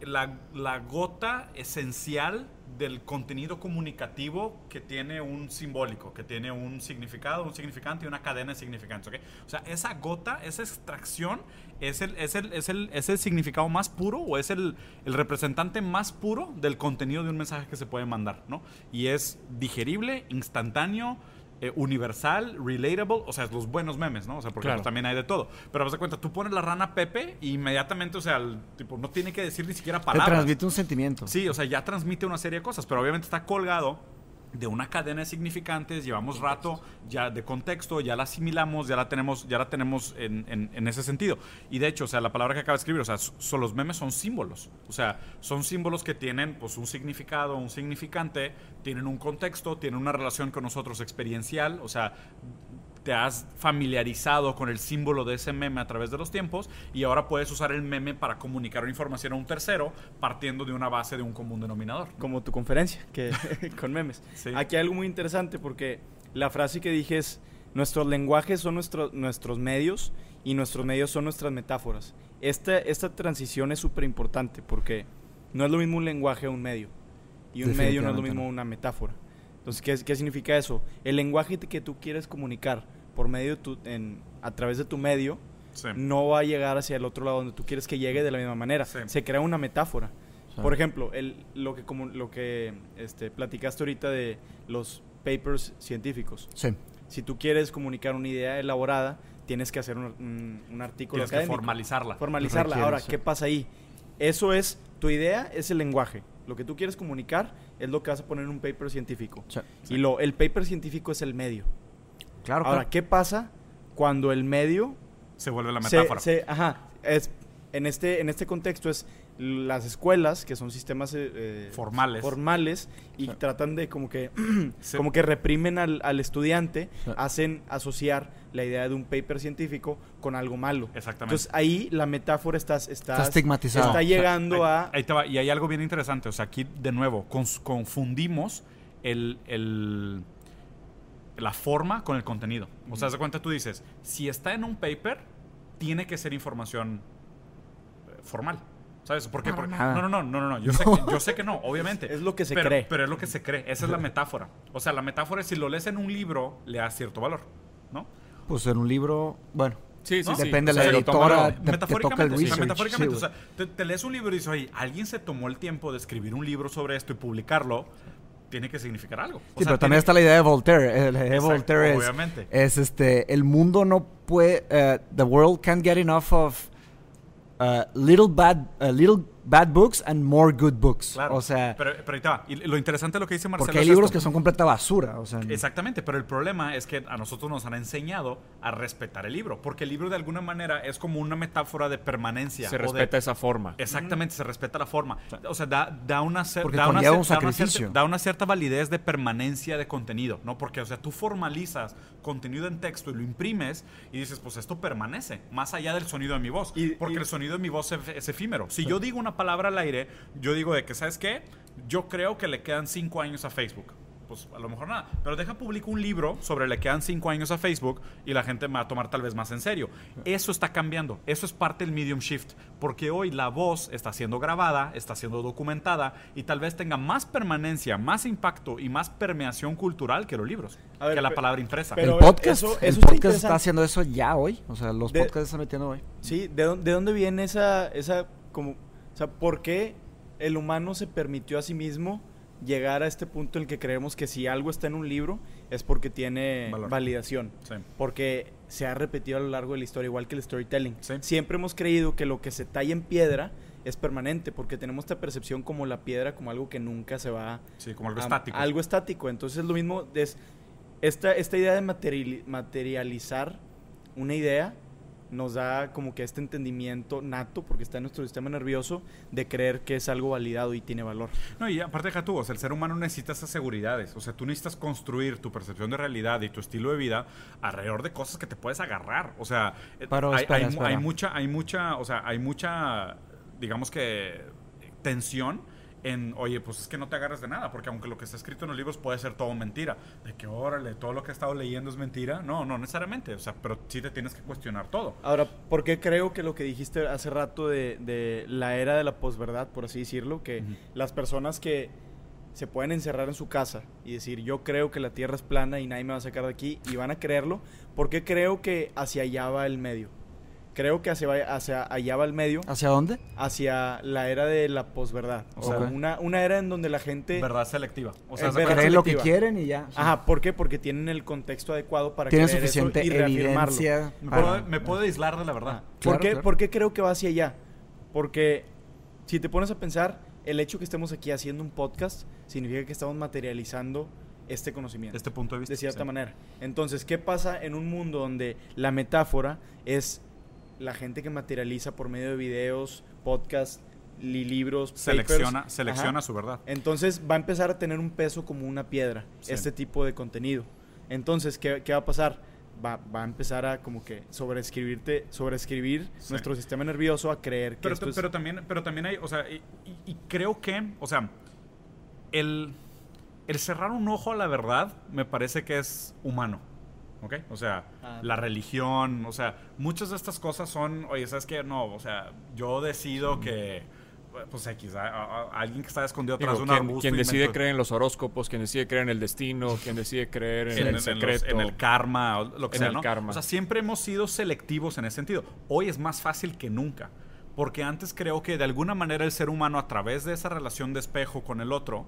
la, la, gota esencial del contenido comunicativo que tiene un simbólico, que tiene un significado, un significante y una cadena de significantes. ¿okay? O sea, esa gota, esa extracción es el, es el, es el, es el significado más puro o es el, el, representante más puro del contenido de un mensaje que se puede mandar. ¿no? Y es digerible, instantáneo eh, universal, relatable, o sea, los buenos memes, ¿no? O sea, porque también hay de todo. Pero vas de cuenta, tú pones la rana Pepe y inmediatamente, o sea, el, tipo, no tiene que decir ni siquiera palabras. Te transmite un sentimiento. Sí, o sea, ya transmite una serie de cosas, pero obviamente está colgado de una cadena de significantes, llevamos rato ya de contexto, ya la asimilamos, ya la tenemos, ya la tenemos en, en, ese sentido. Y de hecho, o sea, la palabra que acaba de escribir, o sea, son, los memes son símbolos. O sea, son símbolos que tienen pues un significado, un significante, tienen un contexto, tienen una relación con nosotros experiencial, o sea, te has familiarizado con el símbolo de ese meme a través de los tiempos y ahora puedes usar el meme para comunicar una información a un tercero partiendo de una base de un común denominador. Como tu conferencia, que con memes. Aquí hay algo muy interesante porque la frase que dije es, nuestros lenguajes son nuestros nuestros medios y nuestros medios son nuestras metáforas. Esta, esta transición es súper importante porque no es lo mismo un lenguaje o un medio. Y un medio no es lo mismo una metáfora. Entonces, ¿qué, ¿qué, significa eso? El lenguaje que tú quieres comunicar por medio tu, en, a través de tu medio no va a llegar hacia el otro lado donde tú quieres que llegue de la misma manera. Se crea una metáfora. Por ejemplo, el, lo que, como, lo que este, platicaste ahorita de los papers científicos. Si tú quieres comunicar una idea elaborada, tienes que hacer un, un, artículo tienes Que formalizarla. Formalizarla. Ahora, ¿qué pasa ahí? Eso es, tu idea es el lenguaje. Lo que tú quieres comunicar es lo que vas a poner en un paper científico. Y lo, el paper científico es el medio. Claro. Ahora, ¿qué pasa cuando el medio se vuelve la metáfora? ajá. Es, en este, en este contexto es las escuelas, que son sistemas eh, eh, formales. formales y tratan de como que, como que reprimen al, al estudiante, hacen asociar la idea de un paper científico con algo malo. Exactamente. Entonces ahí la metáfora está, está estigmatizada. Está llegando a... Ahí te va. Y hay algo bien interesante. O sea, aquí de nuevo confundimos el, el, la forma con el contenido. O sea, de cuenta tú dices, si está en un paper, tiene que ser información eh, formal. ¿Sabes? Porque, no, no, no, no, no, Yo, sé que, yo sé que no, obviamente. Es lo que se cree. Pero es lo que se cree. Esa es la metáfora. O sea, la metáfora es si lo lees en un libro, le da cierto valor, ¿no? Pues en un libro, bueno. Sí, sí, Depende de la editora metafóricamente, el metafóricamente, o sea, te, lees un libro y dices, oye, alguien se tomó el tiempo de escribir un libro sobre esto y publicarlo, tiene que significar algo. sí, pero también está la idea de Voltaire. La idea de Voltaire es, es, este, el mundo no puede, uh, the world can't get enough of uh, little bad, uh, little bad books and more good books. Claro. O sea, pero, pero ahí está. Y lo interesante de lo que dice Marcelo porque hay es libros esto. que son completa basura. O sea, Exactamente, pero el problema es que a nosotros nos han enseñado a respetar el libro, porque el libro de alguna manera es como una metáfora de permanencia. Se o de- respeta esa forma. Exactamente, se respeta la forma. O sea, da, da una, Porque da, una un da una sacrificio. cierta, da una cierta validez de permanencia de contenido, ¿no? Porque, o sea, tú formalizas contenido en texto y lo imprimes y dices, pues esto permanece, más allá del sonido de mi voz. Y- porque y- el sonido de mi voz es, es efímero. Si yo digo una palabra al aire, yo digo de que, ¿sabes qué? Yo creo que le quedan cinco años a Facebook. Pues a lo mejor nada. Pero deja publico un libro sobre le quedan cinco años a Facebook y la gente me va a tomar tal vez más en serio. Eso está cambiando. Eso es parte del medium shift. Porque hoy la voz está siendo grabada, está siendo documentada y tal vez tenga más permanencia, más impacto y más permeación cultural que los libros. A ver, que la palabra impresa. pero- el podcast, eso- podcast está haciendo eso ya hoy. O sea, los De- podcasts están metiendo hoy. Sí, ¿de dónde, de dónde viene esa, esa, como, o sea, por qué el humano se permitió a sí mismo llegar a este punto en el que creemos que si algo está en un libro es porque tiene Valor. validación? Sí. Porque se ha repetido a lo largo de la historia, igual que el storytelling. Sí. Siempre hemos creído que lo que se talla en piedra es permanente, porque tenemos esta percepción como la piedra, como algo que nunca se va Sí, como algo a- estático. Algo estático. Entonces lo mismo es esta, esta idea de materiali- materializar una idea nos da como que este entendimiento nato, porque está en nuestro sistema nervioso, de creer que es algo validado y tiene valor. No, y aparte deja tú, o sea, el ser humano necesita esas seguridades. O sea, tú necesitas construir tu percepción de realidad y tu estilo de vida alrededor de cosas que te puedes agarrar. O sea, eh, Pero, hay, espera, hay mu- espera. hay mucha, hay mucha, o sea, hay mucha, digamos que, tensión en, oye, pues es que no te agarres de nada, porque aunque lo que está escrito en los libros puede ser todo mentira, de que, órale, todo lo que he estado leyendo es mentira. No, no necesariamente, o sea, pero sí te tienes que cuestionar todo. Ahora, ¿por qué creo que lo que dijiste hace rato de, de la era de la posverdad, por así decirlo, que las personas que se pueden encerrar en su casa y decir yo creo que la Tierra es plana y nadie me va a sacar de aquí y van a creerlo, ¿por qué creo que hacia allá va el medio? Creo que hacia, hacia allá va el medio, ¿Hacia dónde? hacia la era de la posverdad. O sea, una, una era en donde la gente... Verdad selectiva. O sea, Creen lo que quieren y ya. Ajá, ¿por qué? Porque tienen el contexto adecuado para Tienen creer eso suficiente y reafirmarlo. evidencia. me, para- puedo, me puedo aislar de la verdad. Ah, ¿Por, Claro, qué, claro. por qué creo que va hacia allá? Porque si te pones a pensar, el hecho que estemos aquí haciendo un podcast significa que estamos materializando este conocimiento. Este punto de vista. de cierta sí. manera. Entonces, ¿qué pasa en un mundo donde la metáfora es la gente que materializa por medio de videos, podcasts, li- libros, papers? Selecciona, selecciona Ajá. su verdad. Entonces va a empezar a tener un peso como una piedra, Sí. este tipo de contenido. Entonces, ¿qué, qué va a pasar? Va, va a empezar a como que sobreescribirte, sobreescribir Sí. nuestro sistema nervioso a creer que Pero, esto es... pero también, pero también hay, o sea, y, y- y creo que, o sea, el, el cerrar un ojo a la verdad me parece que es humano. ¿Ok? O sea, Ah. la religión, o sea, muchas de estas cosas son, oye, ¿sabes qué? No, o sea, yo decido que, pues X, a- a- a- alguien que está escondido Digo, atrás de un quien, arbusto. quien decide creer en los horóscopos, quien decide creer en el destino, quien decide creer en el en los- secreto. en el karma, o lo que En sea, el ¿no? karma. O sea, siempre hemos sido selectivos en ese sentido. Hoy es más fácil que nunca. Porque antes creo que de alguna manera el ser humano, a través de esa relación de espejo con el otro,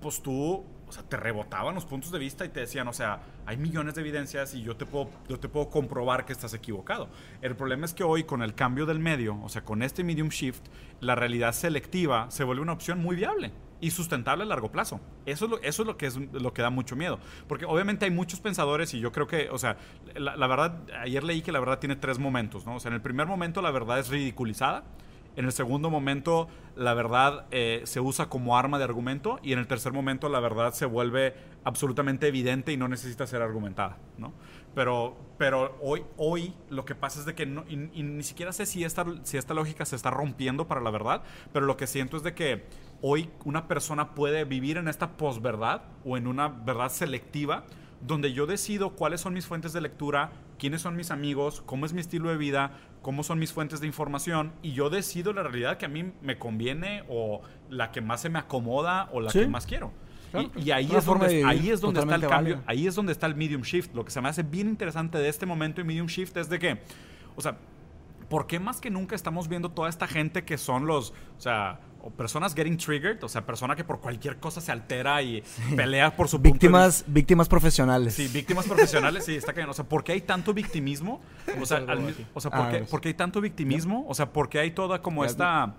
pues tú, sea, te rebotaban los puntos de vista y te decían, o sea, hay millones de evidencias y yo te puedo, yo te puedo comprobar que estás equivocado. El problema es que hoy, con el cambio del medio, o sea, con este medium shift, la realidad selectiva se vuelve una opción muy viable y sustentable a largo plazo. Eso es lo, eso es lo que es lo que da mucho miedo. Porque obviamente hay muchos pensadores y yo creo que, o sea, la, la verdad, ayer leí que la verdad tiene tres momentos, ¿no? O sea, en el primer momento la verdad es ridiculizada. En el segundo momento, la verdad eh, se usa como arma de argumento. Y en el tercer momento, la verdad se vuelve absolutamente evidente y no necesita ser argumentada, ¿no? Pero, pero hoy, hoy lo que pasa es de que no, y, y ni siquiera sé si esta, si esta lógica se está rompiendo para la verdad, pero lo que siento es de que hoy una persona puede vivir en esta posverdad o en una verdad selectiva donde yo decido cuáles son mis fuentes de lectura, quiénes son mis amigos, cómo es mi estilo de vida, cómo son mis fuentes de información y yo decido la realidad que a mí me conviene o la que más se me acomoda o la Sí. que más quiero. Claro, y, y ahí, es donde, de ahí es donde está el cambio, válida. ahí es donde está el medium shift. Lo que se me hace bien interesante de este momento en medium shift es de que, o sea, ¿por qué más que nunca estamos viendo toda esta gente que son los, o sea, o personas getting triggered, o sea, persona que por cualquier cosa se altera y pelea por su punto de Víctimas, víctimas profesionales. Sí, víctimas profesionales, sí, está cayendo. O sea, ¿por qué hay tanto victimismo? O sea, al o sea, ¿por, Ah, qué, es- por qué hay tanto victimismo? O sea, ¿por qué hay toda como Ya, esta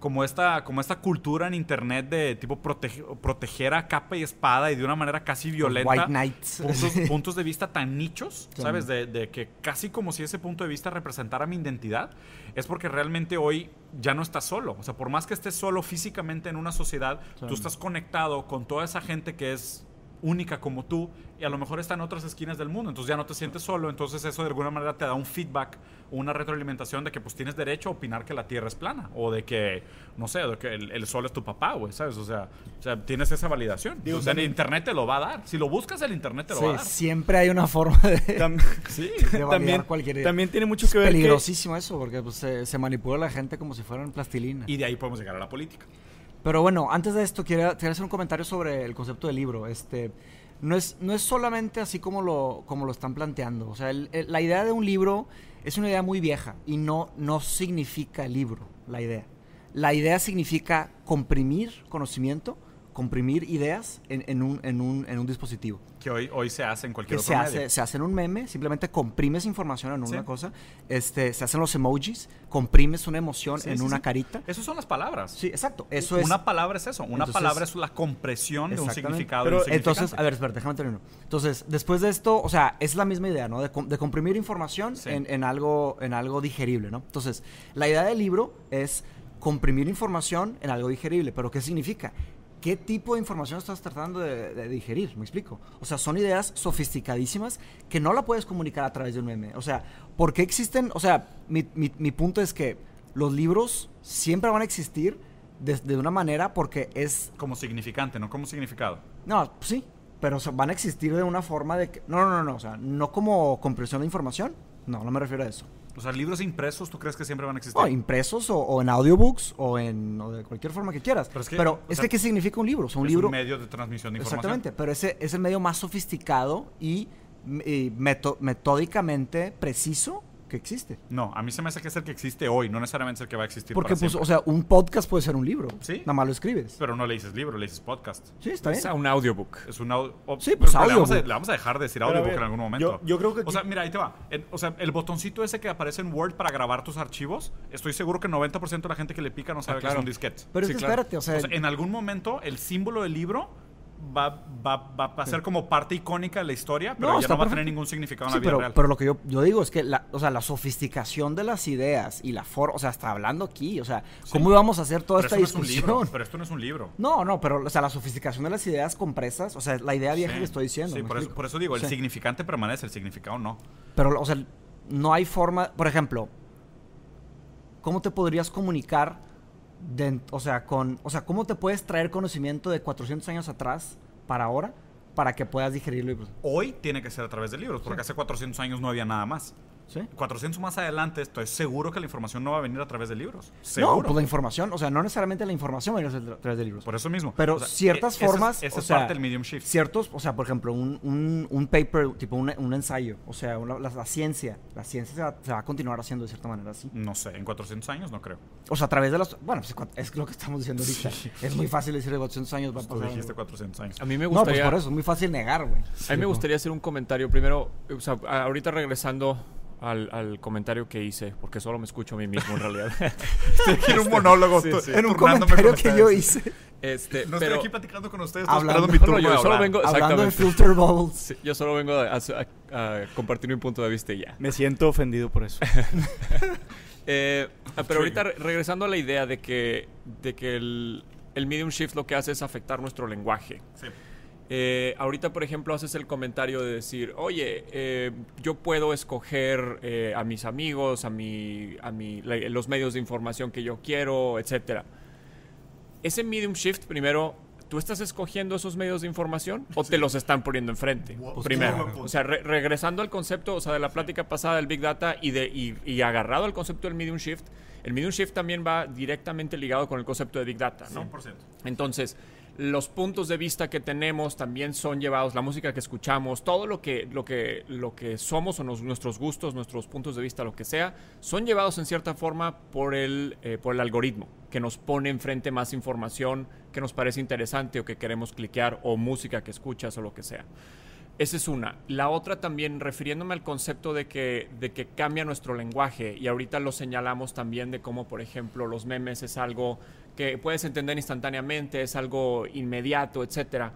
como esta, como esta cultura en internet de tipo proteger a capa y espada y de una manera casi violenta. White Knights. Puntos, de vista tan nichos, ¿sabes? De, que casi como si ese punto de vista representara mi identidad, es porque realmente hoy ya no estás solo. O sea, por más que estés solo físicamente en una sociedad, tú estás conectado con toda esa gente que es única como tú y a lo mejor está en otras esquinas del mundo, entonces ya no te sientes solo, entonces eso de alguna manera te da un feedback, una retroalimentación de que pues tienes derecho a opinar que la Tierra es plana o de que, no sé, de que el, sol es tu papá, güey, ¿sabes? O sea, o sea, tienes esa validación. o sea, el Internet te lo va a dar. Si lo buscas, el Internet te lo va a dar. siempre hay una forma de, sí, también, cualquier También tiene mucho que ver peligrosísimo eso, porque pues, se, manipula a la gente como si fueran plastilina. Y de ahí podemos llegar a la política. Pero bueno, antes de esto, quiero, hacer un comentario sobre el concepto del libro. Este no es, no es solamente así como lo, como lo están planteando. O sea, la idea de un libro es una idea muy vieja y no, no significa libro, la idea. La idea significa comprimir conocimiento comprimir ideas en, un, en, un, en un dispositivo. Que hoy, hoy se hace en cualquier que se hace, se hace en un meme, simplemente comprimes información en una cosa. Este, se hacen los emojis, comprimes una emoción en una carita. Esas son las palabras. Sí, exacto. Eso es. Una palabra es eso. Una palabra es la compresión de un significado. Pero entonces, a ver, espera, déjame terminar. Entonces, después de esto, o sea, es la misma idea, ¿no? De, de comprimir información en, en, algo, en algo digerible, ¿no? Entonces, la idea del libro es comprimir información en algo digerible. ¿Pero qué significa? ¿Qué tipo de información estás tratando de, digerir? ¿Me explico? O sea, son ideas sofisticadísimas que no la puedes comunicar a través de un meme. O sea, ¿por qué existen? O sea, mi, punto es que los libros siempre van a existir de, una manera porque es... Como significante, no como significado. No, sí, pero van a existir de una forma de que... No, no, no, no, o sea, no como compresión de información. No, no me refiero a eso. O sea, libros impresos, ¿tú crees que siempre van a existir? O impresos o, en audiobooks o en de cualquier forma que quieras. Pero es que, ¿qué significa un libro? un es libro, un medio de transmisión de información. Exactamente, pero ese es el medio más sofisticado y, metódicamente preciso que existe. No, a mí se me hace que es el que existe hoy, no necesariamente es el que va a existir Porque, pues, o sea, un podcast puede ser un libro. Sí. Nada más lo escribes. Pero no le dices libro, le dices podcast. Sí, está bien. Es un audiobook. Es un audio... sí, pues Le vamos, a, le vamos, a, dejar de decir audiobook en algún momento. Yo, creo que... O sea, mira, ahí te va. o sea, el botoncito ese que aparece en Word para grabar tus archivos, estoy seguro que 90% de la gente que le pica no sabe ah, que es un disquete. Pero espérate, o sea... En algún momento, el símbolo del libro va, va, va a ser como parte icónica de la historia, pero ya no va a tener ningún significado en la vida pero, real. Pero lo que yo, yo digo es que la, o sea, la sofisticación de las ideas y la forma, o sea, está hablando aquí, o sea, ¿cómo íbamos a hacer toda esta discusión? pero esto no es un libro. No, no, pero o sea, la sofisticación de las ideas compresas, o sea, la idea vieja que estoy diciendo. Sí, por eso, por eso, digo, el significante permanece, el significado no. Pero, o sea, no hay forma, por ejemplo, ¿cómo te podrías comunicar? O sea, con, o sea, ¿cómo te puedes traer conocimiento de 400 años atrás para ahora para que puedas digerirlo. Pues Hoy tiene que ser a través de libros, porque hace 400 años no había nada más. ¿Sí? 400 más adelante estoy seguro que la información no va a venir a través de libros. ¿Seguro? No, pues la información, o sea, no necesariamente la información va a venir a través de libros. Por eso mismo. Pero ciertas e-, formas... Esa es, parte del medium shift. Ciertos, o sea, por ejemplo, un, un, paper, tipo un, un, ensayo, o sea, la, ciencia, la ciencia se va, a continuar haciendo de cierta manera así. No sé, en 400 años no creo. O sea, a través de los... Bueno, pues, es lo que estamos diciendo ahorita. Es muy fácil decir de 400 años va a pasar. Tú dijiste 400 años. A mí me gustaría... No, pues por eso, es muy fácil negar, güey. a mí me gustaría hacer un comentario. Primero, o sea, ahorita regresando al, comentario que hice, porque solo me escucho a mí mismo en realidad. estoy en un monólogo. En un comentario que yo hice. Este, no estoy aquí platicando con ustedes, hablando, mi turno yo solo vengo, hablando de filter bowls. yo solo vengo a, compartir mi punto de vista y ya. Me siento ofendido por eso. Eh, pero ahorita regresando a la idea de que, de que el, el medium shift lo que hace es afectar nuestro lenguaje. Sí. Eh, ahorita, por ejemplo, haces el comentario de decir, oye, eh, yo puedo escoger eh, a mis amigos, a, mi, a mi, los medios de información que yo quiero, etc. Ese medium shift, primero, ¿tú estás escogiendo esos medios de información o te los están poniendo enfrente? primero. O sea, regresando al concepto, o sea, de la plática pasada del Big Data y, de, y, agarrado al concepto del medium shift, el medium shift también va directamente ligado con el concepto de Big Data, ¿no? 100%. Entonces, los puntos de vista que tenemos también son llevados, la música que escuchamos, todo lo que, lo que, lo que somos o nuestros gustos, nuestros puntos de vista, lo que sea, son llevados en cierta forma por el, eh, por el algoritmo, que nos pone enfrente más información que nos parece interesante o que queremos cliquear, o música que escuchas o lo que sea. Esa es una. La otra también, refiriéndome al concepto de que, de que cambia nuestro lenguaje, y ahorita lo señalamos también de cómo, por ejemplo, los memes es algo que puedes entender instantáneamente, es algo inmediato, etcétera.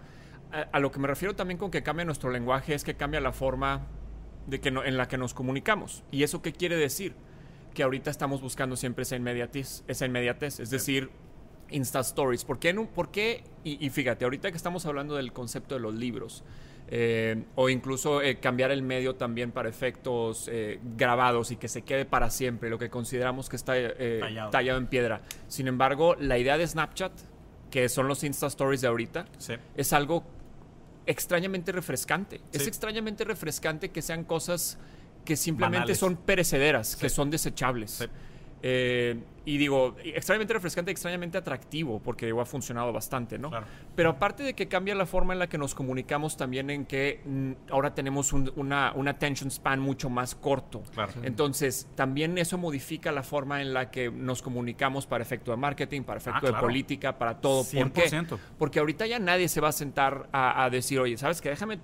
A, lo que me refiero también con que cambia nuestro lenguaje es que cambia la forma de que en la que nos comunicamos. ¿Y eso qué quiere decir? Que ahorita estamos buscando siempre esa inmediatez, esa inmediatez es decir, Insta Stories. ¿Por qué? ¿Por qué? y fíjate, ahorita que estamos hablando del concepto de los libros, eh, o incluso eh, cambiar el medio también para efectos eh, grabados y que se quede para siempre, lo que consideramos que está tallado. en piedra. Sin embargo, la idea de Snapchat, que son los Insta Stories de ahorita, es algo extrañamente refrescante. Es extrañamente refrescante que sean cosas que simplemente son perecederas, que son desechables. Eh, y digo, extrañamente refrescante, extrañamente atractivo, porque ha funcionado bastante, ¿no? Pero aparte de que cambia la forma en la que nos comunicamos, también en que mm, ahora tenemos un, una, attention span mucho más corto. Entonces, también eso modifica la forma en la que nos comunicamos para efecto de marketing, para efecto ah, de política, para todo. ¿Por qué? Porque ahorita ya nadie se va a sentar a, a decir, oye, ¿sabes qué? Déjame,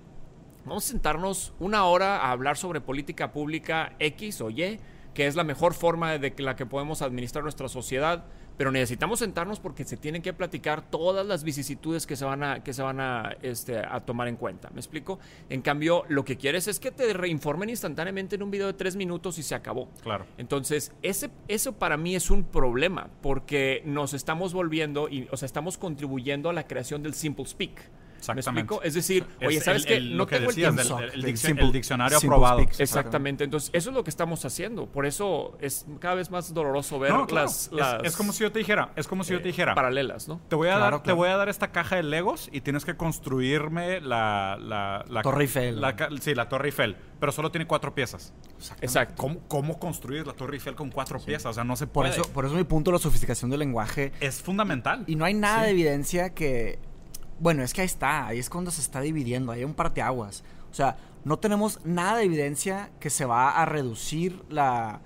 vamos a sentarnos una hora a hablar sobre política pública X o Y que es la mejor forma de la que podemos administrar nuestra sociedad, pero necesitamos sentarnos porque se tienen que platicar todas las vicisitudes que se van a, que se van a, este, a tomar en cuenta. ¿Me explico? En cambio, lo que quieres es que te reinformen instantáneamente en un video de tres minutos y se acabó. Claro. Entonces, ese, eso para mí es un problema porque nos estamos volviendo, y, o sea, estamos contribuyendo a la creación del simple speak. Exactamente. Es decir, oye, ¿sabes qué? No tengo el tiempo. el, diccionario aprobado. Exactamente. Entonces, eso es lo que estamos haciendo. Por eso es cada vez más doloroso ver las, Es, como si yo te dijera, es como si yo te eh, dijera. Paralelas, ¿no? Te voy a dar, te voy a dar esta caja de Legos y tienes que construirme la, la, Torre Eiffel. sí, la Torre Eiffel. Pero solo tiene cuatro piezas. Exacto. ¿Cómo, ¿Cómo, construir la Torre Eiffel con cuatro piezas? O sea, no se puede. Por eso, por eso mi punto, la sofisticación del lenguaje. Es fundamental. Y no hay nada de evidencia que bueno, es que ahí está, ahí es cuando se está dividiendo, hay un parteaguas. O sea, no tenemos nada de evidencia que se va a reducir la,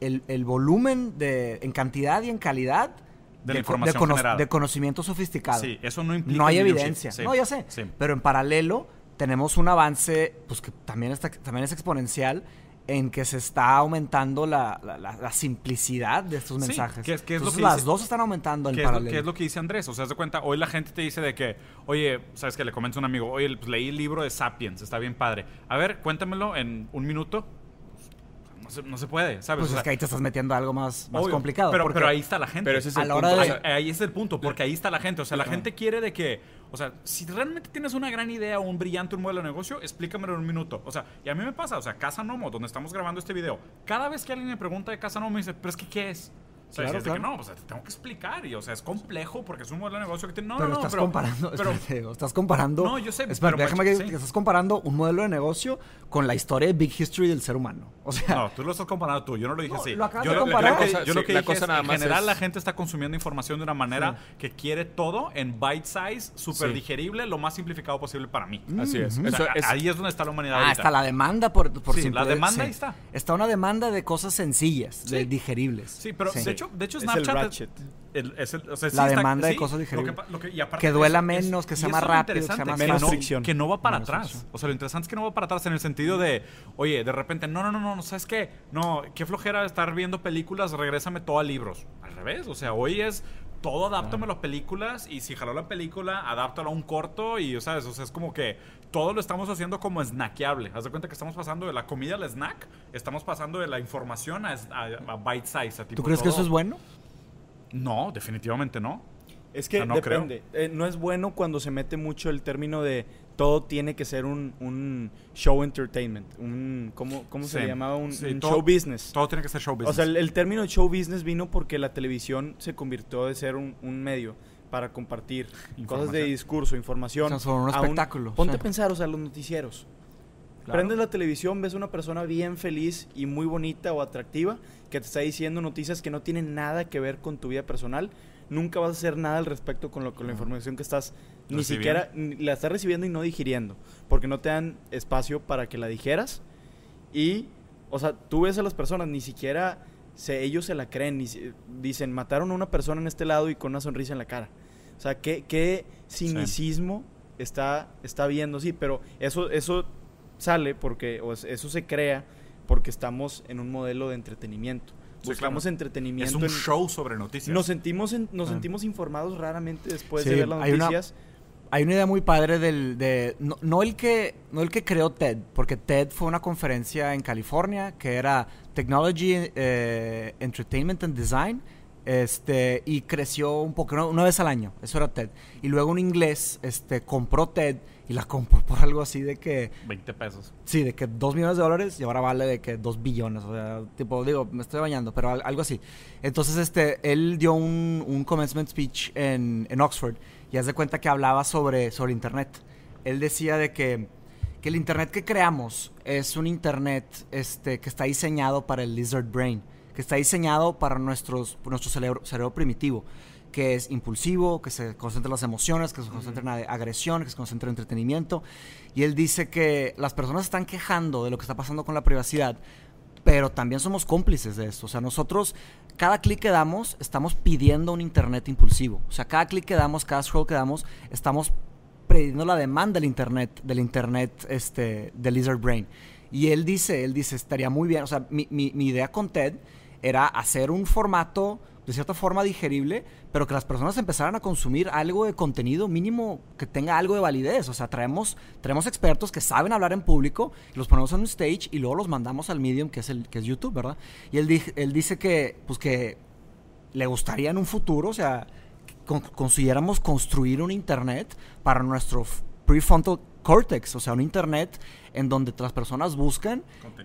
el, volumen de, en cantidad y en calidad de, la información de, conocimiento sofisticado. Sí, eso no implica. No hay evidencia. No, ya sé. Pero en paralelo tenemos un avance, pues que también, está, también es exponencial en que se está aumentando la, la, simplicidad de estos mensajes. Sí, que, es lo que las dos están aumentando en paralelo. ¿Qué es lo que dice Andrés? O sea, de cuenta, hoy la gente te dice de que, oye, sabes que le comenta un amigo, oye, pues, leí el libro de Sapiens, está bien padre. A ver, cuéntamelo en un minuto. No se, puede, ¿sabes? Pues es que ahí te estás metiendo algo más, más complicado. Pero, pero ahí está la gente. Pero ese es el punto. ahí es el punto, porque ahí está la gente. O sea, la gente quiere de que o sea, si realmente tienes una gran idea o un brillante modelo de negocio, explícamelo en un minuto. O sea, y a mí me pasa, o sea, Casa Nomo, donde estamos grabando este video, cada vez que alguien me pregunta de Casa Nomo, me dice, pero es que, ¿qué es? Claro, claro. que no, o sea, te tengo que explicar. Y, o sea, es complejo porque es un modelo de negocio que tiene. No, pero no, estás pero, comparando. Pero, estás comparando. No, yo sé. Espera, déjame que, estás comparando un modelo de negocio con la historia de Big History del ser humano. O sea. No, tú lo estás comparando tú. Yo no lo dije así. Lo acabas yo, de comparar. yo lo que dije es, en general, la gente está consumiendo información de una manera que quiere todo en bite size, súper digerible, lo más simplificado posible para mí. Así es. Ahí es donde está la humanidad. Ah, está la demanda por, por sí, la demanda ahí está. Está una demanda de cosas sencillas, de digeribles. Sí, pero hecho, de hecho Snapchat la demanda de cosas digeribles. que, duela menos, que sea más rápido, que sea más menos fricción. Que no va para atrás. O sea, lo interesante es que no va para atrás en el sentido de, oye, de repente, no, no, no, no, ¿sabes qué? No, qué flojera estar viendo películas, regrésame todo a libros. Al revés, o sea, hoy es todo adáptame a las películas y si jaló la película, adáptalo a un corto y, ¿sabes? O sea, es como que todo lo estamos haciendo como snackeable. Haz de cuenta que estamos pasando de la comida al snack, estamos pasando de la información a, bite size. ¿Tú crees que eso es bueno? No, definitivamente no. Es que depende. Eh, no es bueno cuando se mete mucho el término de todo tiene que ser un, show entertainment. Un, ¿Cómo, cómo se llamaba? Un, show business. Todo tiene que ser show business. O sea, el, término show business vino porque la televisión se convirtió de ser un, medio para compartir cosas de discurso, información. O sea, un espectáculo. ponte a pensar, o sea, los noticieros. Prendes la televisión, ves una persona bien feliz y muy bonita o atractiva que te está diciendo noticias que no tienen nada que ver con tu vida personal. Nunca vas a hacer nada al respecto con, lo, con la información que estás ni siquiera la estás recibiendo y no digiriendo, porque no te dan espacio para que la dijeras. Y, o sea, tú ves a las personas, ni siquiera se, ellos se la creen, ni, dicen, mataron a una persona en este lado y con una sonrisa en la cara. O sea, qué, qué cinicismo está, está viendo, sí, pero eso, eso sale porque, o eso se crea porque estamos en un modelo de entretenimiento. Buscamos entretenimiento. Es un show sobre noticias. Nos sentimos, nos ah. sentimos informados raramente después de ver las noticias. Hay una, idea muy padre del, de, no, el que, no el que creó TED, porque TED fue una conferencia en California que era Technology, eh, Entertainment and Design, este, y creció un poco, una, vez al año, eso era TED. Y luego un inglés este, compró TED y la compró por algo así de que... 20 pesos. Sí, de que 2 millones de dólares y ahora vale de que 2 billones. O sea, tipo, digo, me estoy bañando, pero algo así. Entonces, este, él dio un, un commencement speech en, en, Oxford y haz de cuenta que hablaba sobre, sobre Internet. Él decía de que, que el Internet que creamos es un Internet este, que está diseñado para el lizard brain que está diseñado para nuestros, nuestro cerebro, cerebro primitivo, que es impulsivo, que se concentra en las emociones, que se concentra en la agresión, que se concentra en entretenimiento. Y él dice que las personas están quejando de lo que está pasando con la privacidad, pero también somos cómplices de esto. O sea, nosotros, cada clic que damos, estamos pidiendo un Internet impulsivo. O sea, cada clic que damos, cada scroll que damos, estamos prediendo la demanda del Internet, del Internet este, del Lizard Brain. Y él dice, él dice, estaría muy bien, o sea, mi, mi idea con TED era hacer un formato de cierta forma digerible, pero que las personas empezaran a consumir algo de contenido mínimo que tenga algo de validez. O sea, traemos, traemos expertos que saben hablar en público, los ponemos en un stage y luego los mandamos al medium que es, el, que es YouTube, ¿verdad? Y él, él dice que, pues que le gustaría en un futuro, o sea, consiguiéramos construir un internet para nuestro prefrontal cortex, o sea, un internet en donde las personas buscan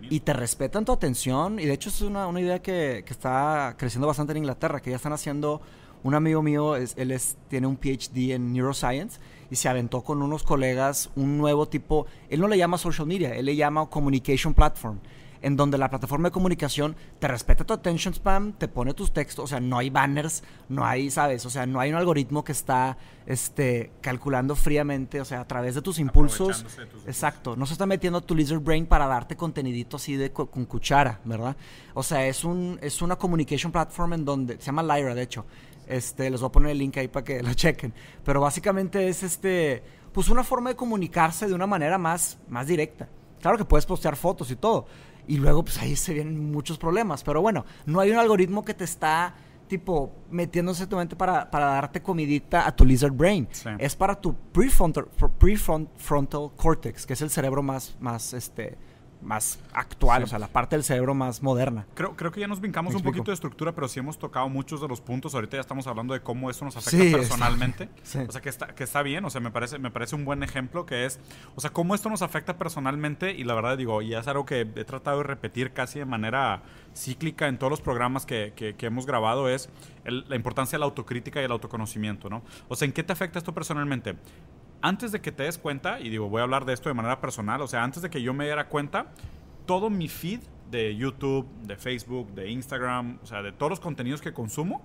y te respetan tu atención. Y de hecho es una, una idea que, que, está creciendo bastante en Inglaterra, que ya están haciendo, un amigo mío, es, él es, tiene un PhD en neuroscience y se aventó con unos colegas un nuevo tipo, él no le llama social media, él le llama communication platform en donde la plataforma de comunicación te respeta tu attention spam, te pone tus textos, o sea, no hay banners, no hay, ¿sabes? O sea, no hay un algoritmo que está este, calculando fríamente, o sea, a través de tus impulsos. exacto, no se está metiendo tu lizard brain para darte contenidito así de con cuchara, ¿verdad? O sea, es un es una communication platform en donde se llama Lyra, de hecho. Este, les voy a poner el link ahí para que lo chequen, pero básicamente es este pues una forma de comunicarse de una manera más más directa. Claro que puedes postear fotos y todo, y luego, pues ahí se vienen muchos problemas. Pero bueno, no hay un algoritmo que te está, tipo, metiéndose tu mente para, para darte comidita a tu lizard brain. Es para tu prefrontal, prefrontal cortex, que es el cerebro más, más, este, más actual, o sea, la parte del cerebro más moderna. Creo, creo que ya nos brincamos un poquito de estructura, pero sí hemos tocado muchos de los puntos. Ahorita ya estamos hablando de cómo eso nos afecta personalmente. O sea, que está, que está bien, o sea, me parece, me parece un buen ejemplo que es, o sea, cómo esto nos afecta personalmente y la verdad digo, y es algo que he tratado de repetir casi de manera cíclica en todos los programas que, que, hemos grabado, es la importancia de la autocrítica y el autoconocimiento, ¿no? O sea, ¿en qué te afecta esto personalmente? Antes de que te des cuenta, y digo, voy a hablar de esto de manera personal, o sea, antes de que yo me diera cuenta, todo mi feed de YouTube, de Facebook, de Instagram, o sea, de todos los contenidos que consumo,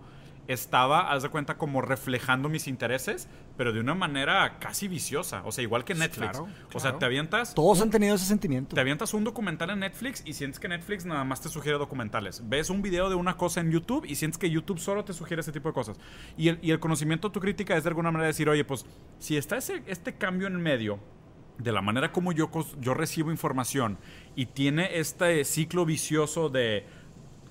estaba, haz de cuenta, como reflejando mis intereses, pero de una manera casi viciosa. O sea, igual que Netflix. O sea, te avientas. Todos han tenido ese sentimiento. Te avientas un documental en Netflix y sientes que Netflix nada más te sugiere documentales. Ves un video de una cosa en YouTube y sientes que YouTube solo te sugiere ese tipo de cosas. Y el, y el conocimiento tu crítica es de alguna manera decir, oye, pues, si está ese, este cambio en medio de la manera como yo, yo recibo información y tiene este ciclo vicioso de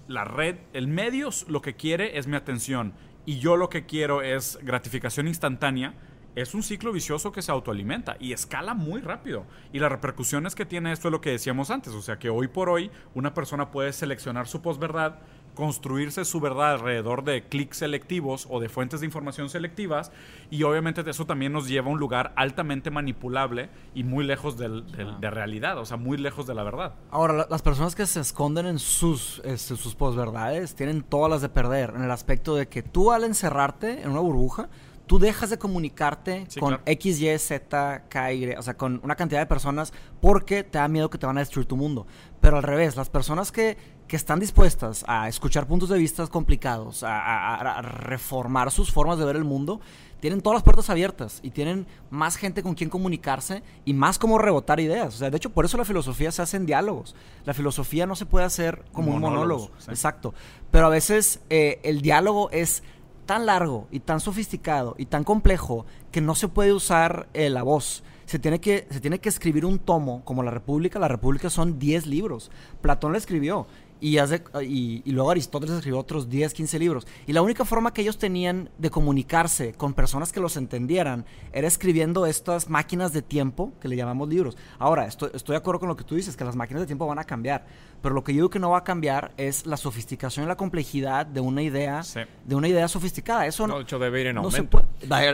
la red, el medio lo que quiere es mi atención. Y yo lo que quiero es gratificación instantánea, es un ciclo vicioso que se autoalimenta y escala muy rápido. Y las repercusiones que tiene esto es lo que decíamos antes, o sea que hoy por hoy una persona puede seleccionar su posverdad construirse su verdad alrededor de clics selectivos o de fuentes de información selectivas y obviamente eso también nos lleva a un lugar altamente manipulable y muy lejos del, de realidad, o sea, muy lejos de la verdad. Ahora, las personas que se esconden en sus, este, sus posverdades tienen todas las de perder en el aspecto de que tú al encerrarte en una burbuja, tú dejas de comunicarte con X, Y, Z, K, Y, o sea, con una cantidad de personas porque te da miedo que te van a destruir tu mundo. Pero al revés, las personas que, que están dispuestas a escuchar puntos de vista complicados, a, reformar sus formas de ver el mundo, tienen todas las puertas abiertas y tienen más gente con quien comunicarse y más como rebotar ideas. O sea, de hecho, por eso la filosofía se hace en diálogos. La filosofía no se puede hacer como un monólogo. Exacto. Pero a veces eh, el diálogo es tan largo y tan sofisticado y tan complejo que no se puede usar eh, la voz. Se tiene, que, se tiene que escribir un tomo como La República. La República son 10 libros. Platón la escribió. Y, y, luego Aristóteles escribió otros 10, 15 libros. Y la única forma que ellos tenían de comunicarse con personas que los entendieran era escribiendo estas máquinas de tiempo que le llamamos libros. Ahora, estoy, estoy de acuerdo con lo que tú dices, que las máquinas de tiempo van a cambiar. Pero lo que yo digo que no va a cambiar es la sofisticación y la complejidad de una idea, de una idea sofisticada. Eso no, hecho debe ir en aumento.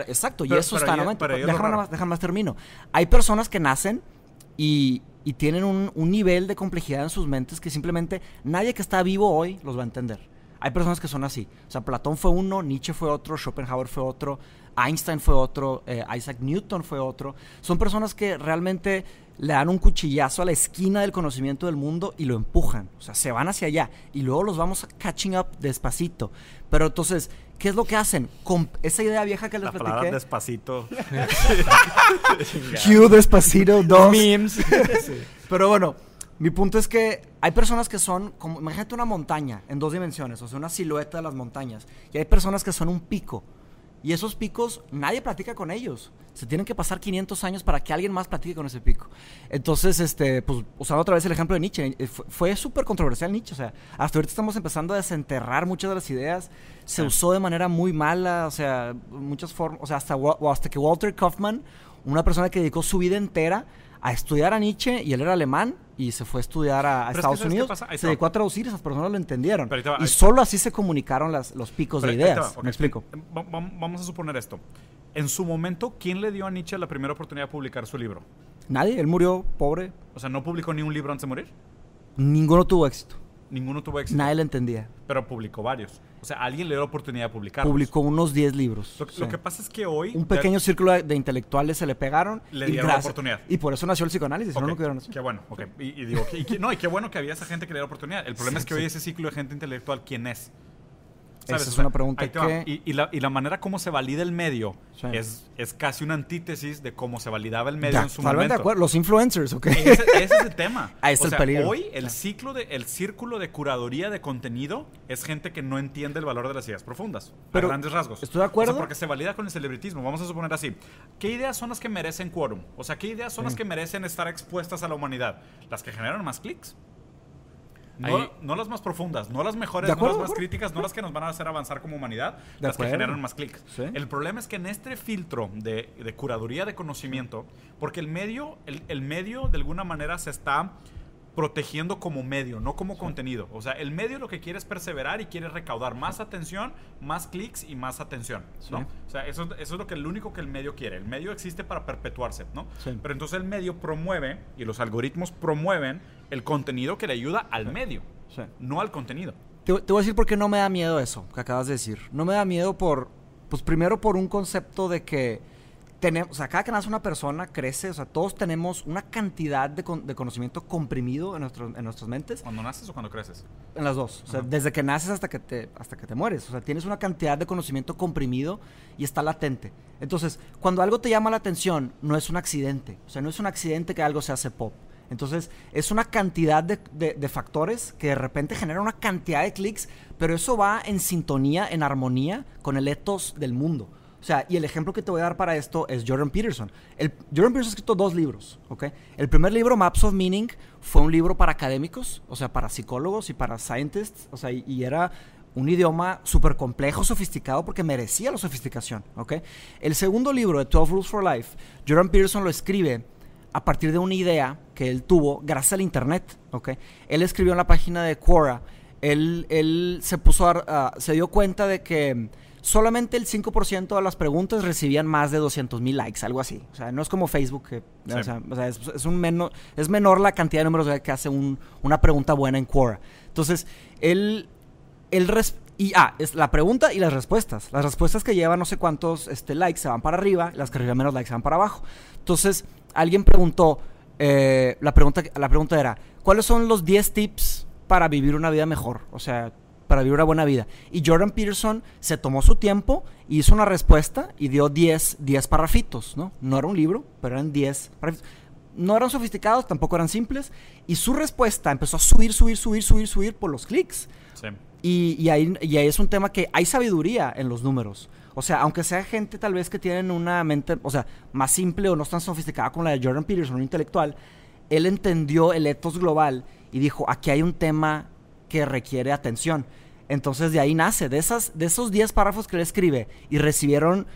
exacto, y eso está en aumento. Déjame más, déjame más termino. Hay personas que nacen y y tienen un, nivel de complejidad en sus mentes que simplemente nadie que está vivo hoy los va a entender. Hay personas que son así. O sea, Platón fue uno, Nietzsche fue otro, Schopenhauer fue otro, Einstein fue otro, eh, Isaac Newton fue otro. Son personas que realmente le dan un cuchillazo a la esquina del conocimiento del mundo y lo empujan. O sea, se van hacia allá y luego los vamos catching up despacito. Pero entonces, ¿qué es lo que hacen? Con esa idea vieja que les la platiqué. despacito. Hugh despacito, dos. Memes. Pero bueno, mi punto es que hay personas que son, como, imagínate una montaña en dos dimensiones, o sea, una silueta de las montañas. Y hay personas que son un pico. Y esos picos, nadie platica con ellos. Se tienen que pasar 500 años para que alguien más platique con ese pico. Entonces, este, pues, usando otra vez el ejemplo de Nietzsche, eh, fue, súper controversial Nietzsche. O sea, hasta ahorita estamos empezando a desenterrar muchas de las ideas. Se usó de manera muy mala, o sea, muchas formas, o sea, hasta, hasta que Walter Kaufman, una persona que dedicó su vida entera a estudiar a Nietzsche y él era alemán y se fue a estudiar a, Estados Unidos. Se dedicó a traducir, esas personas lo entendieron. y solo así se comunicaron las, los picos de ideas. Me explico. Vamos a suponer esto. En su momento, ¿quién le dio a Nietzsche la primera oportunidad de publicar su libro? Nadie, él murió pobre. O sea, ¿no publicó ni un libro antes de morir? Ninguno tuvo éxito. Ninguno tuvo éxito. Nadie le entendía. Pero publicó varios. O sea, alguien le dio la oportunidad de publicar. Publicó unos 10 libros. Lo, que pasa es que hoy... Un pequeño círculo de, intelectuales se le pegaron. Le dieron la oportunidad. Y por eso nació el psicoanálisis. No, no Qué bueno, ok. Y, digo, no, y qué bueno que había esa gente que le dio la oportunidad. El problema es que hoy ese ciclo de gente intelectual, ¿quién es? Esa es una pregunta que... Y, la, y, la, manera como se valida el medio es, es casi una antítesis de cómo se validaba el medio en su momento. de acuerdo. Los influencers, ¿ok? Ese, es el tema. Ahí está el peligro. Hoy el ciclo de, el círculo de curaduría de contenido es gente que no entiende el valor de las ideas profundas. Pero, a grandes rasgos. Estoy de acuerdo. porque se valida con el celebritismo. Vamos a suponer así. ¿Qué ideas son las que merecen quórum? O sea, ¿qué ideas son las que merecen estar expuestas a la humanidad? ¿Las que generan más clics? No, las más profundas, no las mejores, no las más críticas, no las que nos van a hacer avanzar como humanidad, las que generan más clics. El problema es que en este filtro de, curaduría de conocimiento, porque el medio, el, medio de alguna manera se está protegiendo como medio, no como contenido. O sea, el medio lo que quiere es perseverar y quiere recaudar más atención, más clics y más atención. ¿no? O sea, eso, eso, es lo que el único que el medio quiere. El medio existe para perpetuarse, ¿no? Pero entonces el medio promueve y los algoritmos promueven el contenido que le ayuda al medio, no al contenido. Te, te, voy a decir por qué no me da miedo eso que acabas de decir. No me da miedo por, pues primero por un concepto de que tenemos, o sea, cada que nace una persona crece, o sea, todos tenemos una cantidad de, de conocimiento comprimido en, nuestro, en nuestras mentes. ¿Cuando naces o cuando creces? En las dos, o sea, desde que naces hasta que, te, hasta que te mueres, o sea, tienes una cantidad de conocimiento comprimido y está latente. Entonces, cuando algo te llama la atención, no es un accidente, o sea, no es un accidente que algo se hace pop. Entonces, es una cantidad de, de, de, factores que de repente generan una cantidad de clics, pero eso va en sintonía, en armonía con el ethos del mundo. O sea, y el ejemplo que te voy a dar para esto es Jordan Peterson. Jordan Peterson ha escrito dos libros, ¿ok? El primer libro, Maps of Meaning, fue un libro para académicos, o sea, para psicólogos y para scientists, o sea, y, era un idioma súper complejo, sofisticado, porque merecía la sofisticación, ¿ok? El segundo libro, de 12 Rules for Life, Jordan Peterson lo escribe a partir de una idea que él tuvo gracias al Internet, ¿ok? Él escribió en la página de Quora, él, él se puso se dio cuenta de que solamente el 5% de las preguntas recibían más de 200 mil likes, algo así. O sea, no es como Facebook, que, o sea, es, un menor, es menor la cantidad de números que hace una pregunta buena en Quora. Entonces, él, él y ah, es la pregunta y las respuestas. Las respuestas que llevan no sé cuántos este, likes se van para arriba, las que reciben menos likes se van para abajo. Entonces, alguien preguntó, eh, la, pregunta, la pregunta era, ¿cuáles son los 10 tips para vivir una vida mejor? O sea, para vivir una buena vida. Y Jordan Peterson se tomó su tiempo, hizo una respuesta y dio 10, 10 parrafitos, ¿no? No era un libro, pero eran 10 parrafitos. No eran sofisticados, tampoco eran simples. Y su respuesta empezó a subir, subir, subir, subir, subir por los clics. Y, ahí, y ahí es un tema que hay sabiduría en los números. O sea, aunque sea gente tal vez que tienen una mente, o sea, más simple o no tan sofisticada como la de Jordan Peterson, un intelectual, él entendió el ethos global y dijo, aquí hay un tema que requiere atención. Entonces de ahí nace, de, esas, de esos 10 párrafos que él escribe y recibieron,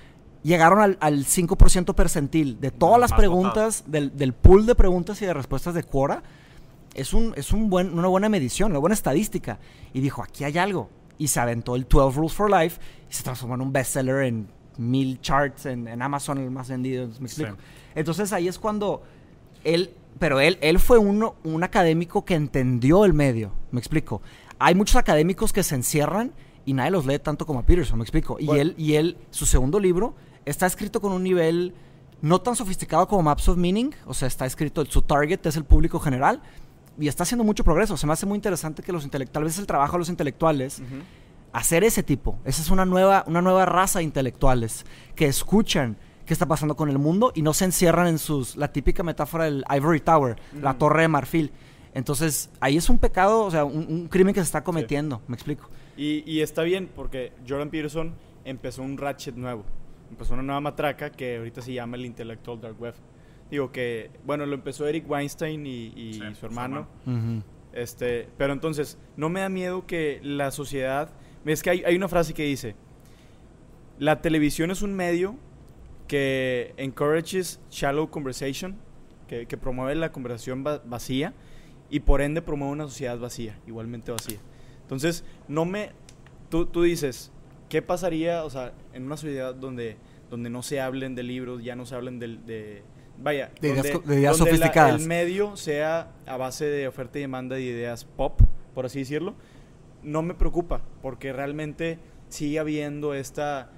llegaron al, al 5% percentil de todas las preguntas, del, del, pool de preguntas y de respuestas de Quora, es, un, es un buen, una buena medición, una buena estadística. Y dijo, aquí hay algo. Y se aventó el 12 Rules for Life y se transformó en un bestseller en mil charts, en, en Amazon el más vendido. ¿Me explico? Entonces ahí es cuando él, pero él, él fue uno, un académico que entendió el medio. ¿Me explico? Hay muchos académicos que se encierran y nadie los lee tanto como a Peterson, ¿me explico? Y él, y él, su segundo libro, está escrito con un nivel no tan sofisticado como Maps of Meaning, o sea, está escrito, su target es el público general, y está haciendo mucho progreso. Se me hace muy interesante que los intelectuales, tal vez el trabajo de los intelectuales, hacer ese tipo. Esa es una nueva, una nueva raza de intelectuales que escuchan qué está pasando con el mundo y no se encierran en sus, la típica metáfora del Ivory Tower, la torre de marfil. Entonces, ahí es un pecado, o sea, un, crimen que se está cometiendo, me explico. Y, y, está bien porque Jordan Peterson empezó un ratchet nuevo, empezó una nueva matraca que ahorita se llama el Intellectual Dark Web. Digo que, bueno, lo empezó Eric Weinstein y, su hermano. este, pero entonces, no me da miedo que la sociedad... Es que hay, una frase que dice, la televisión es un medio que encourages shallow conversation, que, promueve la conversación vacía y por ende promueve una sociedad vacía, igualmente vacía. Entonces, no me... Tú, tú dices, ¿qué pasaría, o sea, en una sociedad donde, donde no se hablen de libros, ya no se hablen de vaya, de ideas, sofisticadas. el medio sea a base de oferta y demanda de ideas pop, por así decirlo, no me preocupa, porque realmente sigue habiendo esta,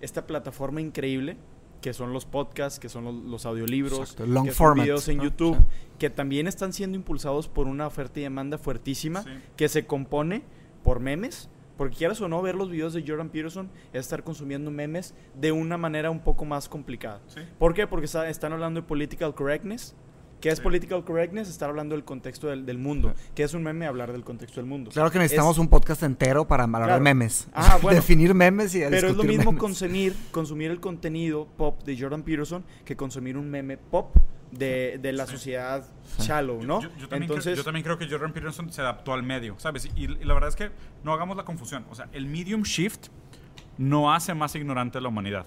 esta plataforma increíble que son los podcasts, que son los, audiolibros, que son videos en YouTube, que también están siendo impulsados por una oferta y demanda fuertísima que se compone por memes, porque quieras o no, ver los videos de Jordan Peterson es estar consumiendo memes de una manera un poco más complicada. ¿Por qué? Porque están hablando de political correctness. ¿Qué es political correctness? Estar hablando del contexto del, mundo. ¿Qué es un meme? Hablar del contexto del mundo. Claro que necesitamos un podcast entero para hablar de memes. Ah, Definir memes y Pero es lo mismo consumir, consumir el contenido pop de Jordan Peterson que consumir un meme pop de, de la sociedad shallow, ¿no? Yo, también Entonces, creo, yo, también creo, que Jordan Peterson se adaptó al medio, ¿sabes? Y, la verdad es que no hagamos la confusión. O sea, el medium shift no hace más ignorante a la humanidad.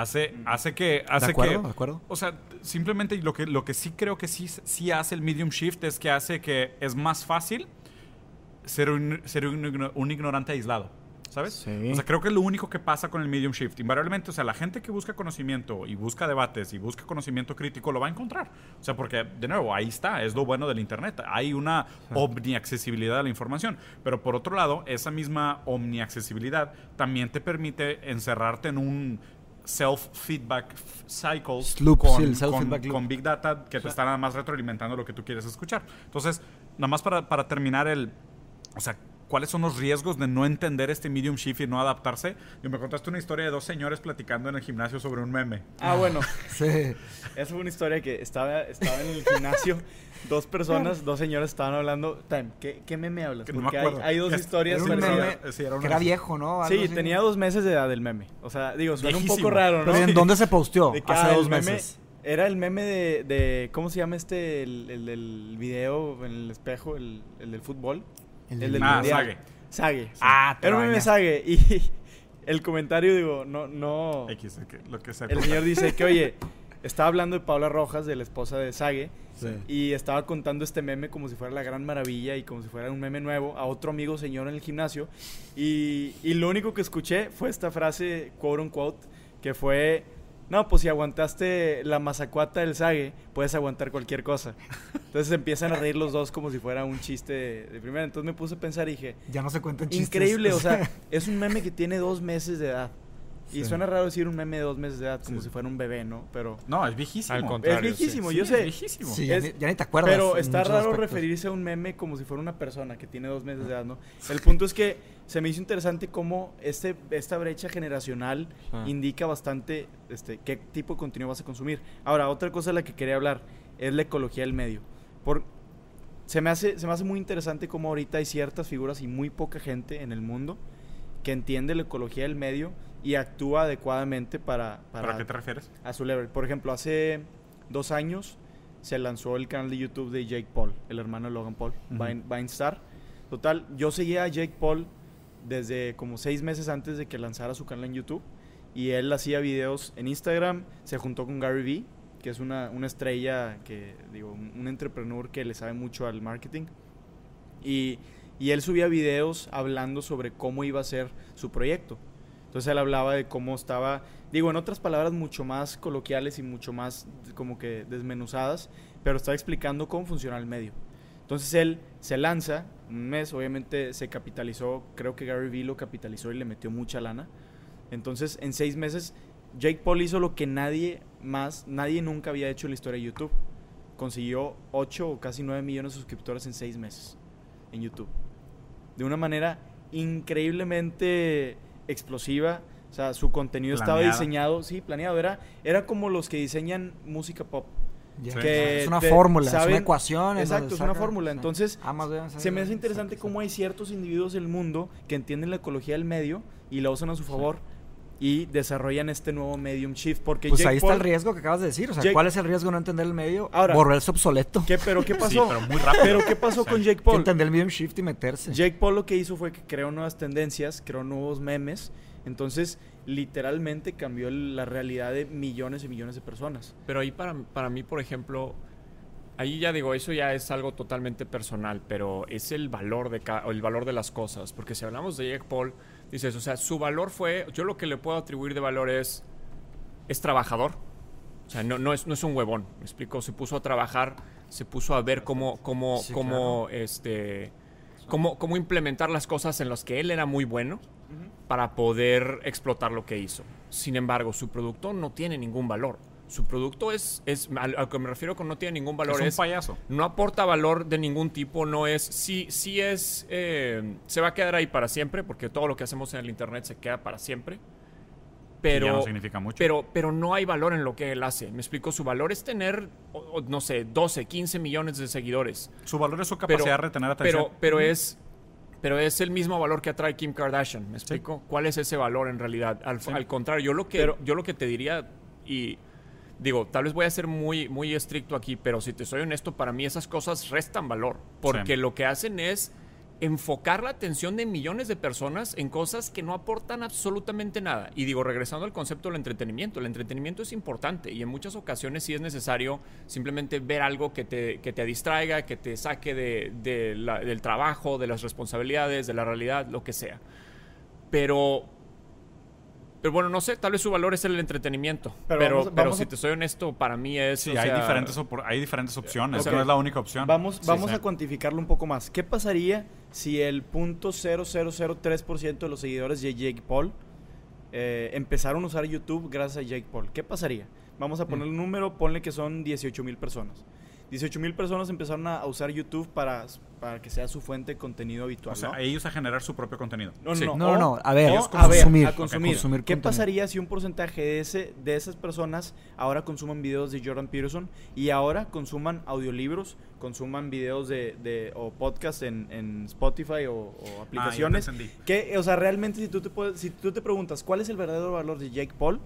Hace, hace que... Hace ¿De acuerdo? Que, ¿De acuerdo? O sea, simplemente lo que, lo que sí creo que sí, sí hace el medium shift es que hace que es más fácil ser un, ser un ignorante aislado. ¿sabes? O sea, creo que es lo único que pasa con el medium shift. Invariablemente, o sea, la gente que busca conocimiento y busca debates y busca conocimiento crítico lo va a encontrar. O sea, porque, de nuevo, ahí está, es lo bueno del Internet. Hay una omniaccesibilidad a la información. Pero por otro lado, esa misma omniaccesibilidad también te permite encerrarte en un self-feedback cycle con, Big Data que te está nada más retroalimentando lo que tú quieres escuchar. Entonces, nada más para, para terminar el... O sea, cuáles son los riesgos de no entender este medium shift y no adaptarse. Yo me contaste una historia de dos señores platicando en el gimnasio sobre un meme. Ah, bueno. sí. Esa fue una historia que estaba, estaba en el gimnasio. Dos personas, dos señores estaban hablando. ¿qué, ¿qué, meme hablas? Porque hay, dos historias. Era un meme que era viejo, ¿no? sí, tenía dos meses de edad el meme. O sea, digo, suena un poco raro, ¿no? ¿en dónde se posteó? Hace dos meses. Era el meme de, de, ¿Cómo se llama este? El, el, el video en el espejo, el, el del fútbol. El, del ah. Sage. Ah, Era un meme Sage. Y el comentario, digo, no, no. X, lo que El señor dice que, oye, estaba hablando de Paula Rojas, de la esposa de Sage. Y estaba contando este meme como si fuera la gran maravilla y como si fuera un meme nuevo a otro amigo señor en el gimnasio. Y, y lo único que escuché fue esta frase, quote unquote, que fue no, pues si aguantaste la mazacuata del sague, puedes aguantar cualquier cosa. Entonces empiezan a reír los dos como si fuera un chiste de, primera. Entonces me puse a pensar y dije... Ya no se cuentan chistes. Increíble, o sea, es un meme que tiene dos meses de edad. Y suena raro decir un meme de dos meses de edad como si fuera un bebé, ¿no? Pero... No, es viejísimo. Al contrario, es viejísimo, yo sé. Es viejísimo. ya, ni, te acuerdas. Pero está raro referirse a un meme como si fuera una persona que tiene dos meses de edad, ¿no? El punto es que se me hizo interesante cómo este, esta brecha generacional ah. indica bastante este, qué tipo de contenido vas a consumir. Ahora, otra cosa de la que quería hablar es la ecología del medio. Por, se me, hace, se me hace muy interesante cómo ahorita hay ciertas figuras y muy poca gente en el mundo que entiende la ecología del medio y actúa adecuadamente para... ¿Para, qué te refieres? A su level. Por ejemplo, hace dos años se lanzó el canal de YouTube de Jake Paul, el hermano de Logan Paul, uh Total, yo seguía a Jake Paul desde como seis meses antes de que lanzara su canal en YouTube. Y él hacía videos en Instagram, se juntó con Gary Vee, que es una, una estrella, que digo, un, entrepreneur que le sabe mucho al marketing. Y, y él subía videos hablando sobre cómo iba a ser su proyecto. Entonces él hablaba de cómo estaba, digo, en otras palabras mucho más coloquiales y mucho más como que desmenuzadas, pero estaba explicando cómo funciona el medio. Entonces él se lanza, un mes, obviamente se capitalizó, creo que Gary Vee lo capitalizó y le metió mucha lana. Entonces en seis meses Jake Paul hizo lo que nadie más, nadie nunca había hecho en la historia de YouTube. Consiguió 8 o casi 9 millones de suscriptores en seis meses en YouTube. De una manera increíblemente explosiva. O sea, su contenido estaba diseñado, sí, planeado. Era, era como los que diseñan música pop. Que es una fórmula, es una ecuación. Exacto, es una fórmula. Entonces, se me hace interesante cómo hay ciertos individuos del mundo que entienden la ecología del medio y la usan a su favor y desarrollan este nuevo medium shift. Porque pues ahí está el riesgo que acabas de decir. O sea, ¿cuál es el riesgo de no entender el medio? Ahora, volverse obsoleto. ¿qué, ¿Pero qué pasó? pero muy rápido. ¿Pero qué pasó con Jake Paul? entender el medium shift y meterse. Jake Paul lo que hizo fue que creó nuevas tendencias, creó nuevos memes. Entonces, literalmente cambió la realidad de millones y millones de personas. Pero ahí para, para mí, por ejemplo, ahí ya digo, eso ya es algo totalmente personal, pero es el valor de, el valor de las cosas. Porque si hablamos de Jake Paul Dices, o sea, su valor fue, yo lo que le puedo atribuir de valor es, es trabajador. O sea, no, no, es, no es un huevón, me explico, se puso a trabajar, se puso a ver cómo, cómo, cómo, este, cómo, cómo implementar las cosas en las que él era muy bueno para poder explotar lo que hizo. Sin embargo, su producto no tiene ningún valor su producto es, es a, lo que me refiero con no tiene ningún valor. Es un payaso. No aporta valor de ningún tipo, no es, sí, sí es, eh, se va a quedar ahí para siempre, porque todo lo que hacemos en el Internet se queda para siempre. Pero, no significa mucho. Pero, pero no hay valor en lo que él hace. Me explico, su valor es tener, no sé, 12, 15 millones de seguidores. Su valor es su capacidad de retener atención. Pero, pero es... Pero es el mismo valor que atrae Kim Kardashian, ¿me explico? ¿Cuál es ese valor en realidad? Al, contrario, yo lo que, yo lo que te diría, y digo, tal vez voy a ser muy, muy estricto aquí, pero si te soy honesto, para mí esas cosas restan valor, porque lo que hacen es enfocar la atención de millones de personas en cosas que no aportan absolutamente nada. Y digo, regresando al concepto del entretenimiento, el entretenimiento es importante y en muchas ocasiones sí es necesario simplemente ver algo que te, que te distraiga, que te saque de, del trabajo, de las responsabilidades, de la realidad, lo que sea. Pero pero bueno, no sé, tal vez su valor es el entretenimiento. Pero, pero, si te soy honesto, para mí es. Sí, hay, diferentes hay diferentes opciones. no es la única opción. Vamos, vamos a cuantificarlo un poco más. ¿Qué pasaría si el .0003% de los seguidores de Jake Paul eh, empezaron a usar YouTube gracias a Jake Paul? ¿Qué pasaría? Vamos a poner mm. un número, ponle que son 18 mil personas. 18 mil personas empezaron a usar YouTube para, para que sea su fuente de contenido habitual. O sea, ellos a generar su propio contenido. No, no, no, no, A ver, consumir, a, consumir. ¿Qué pasaría si un porcentaje de, ese, de esas personas ahora consuman videos de Jordan Peterson y ahora consuman audiolibros, consuman videos de, de o podcasts en, en Spotify o, ah, aplicaciones? que, o sea, realmente si tú, te puedes, si tú te preguntas cuál es el verdadero valor de Jake Paul,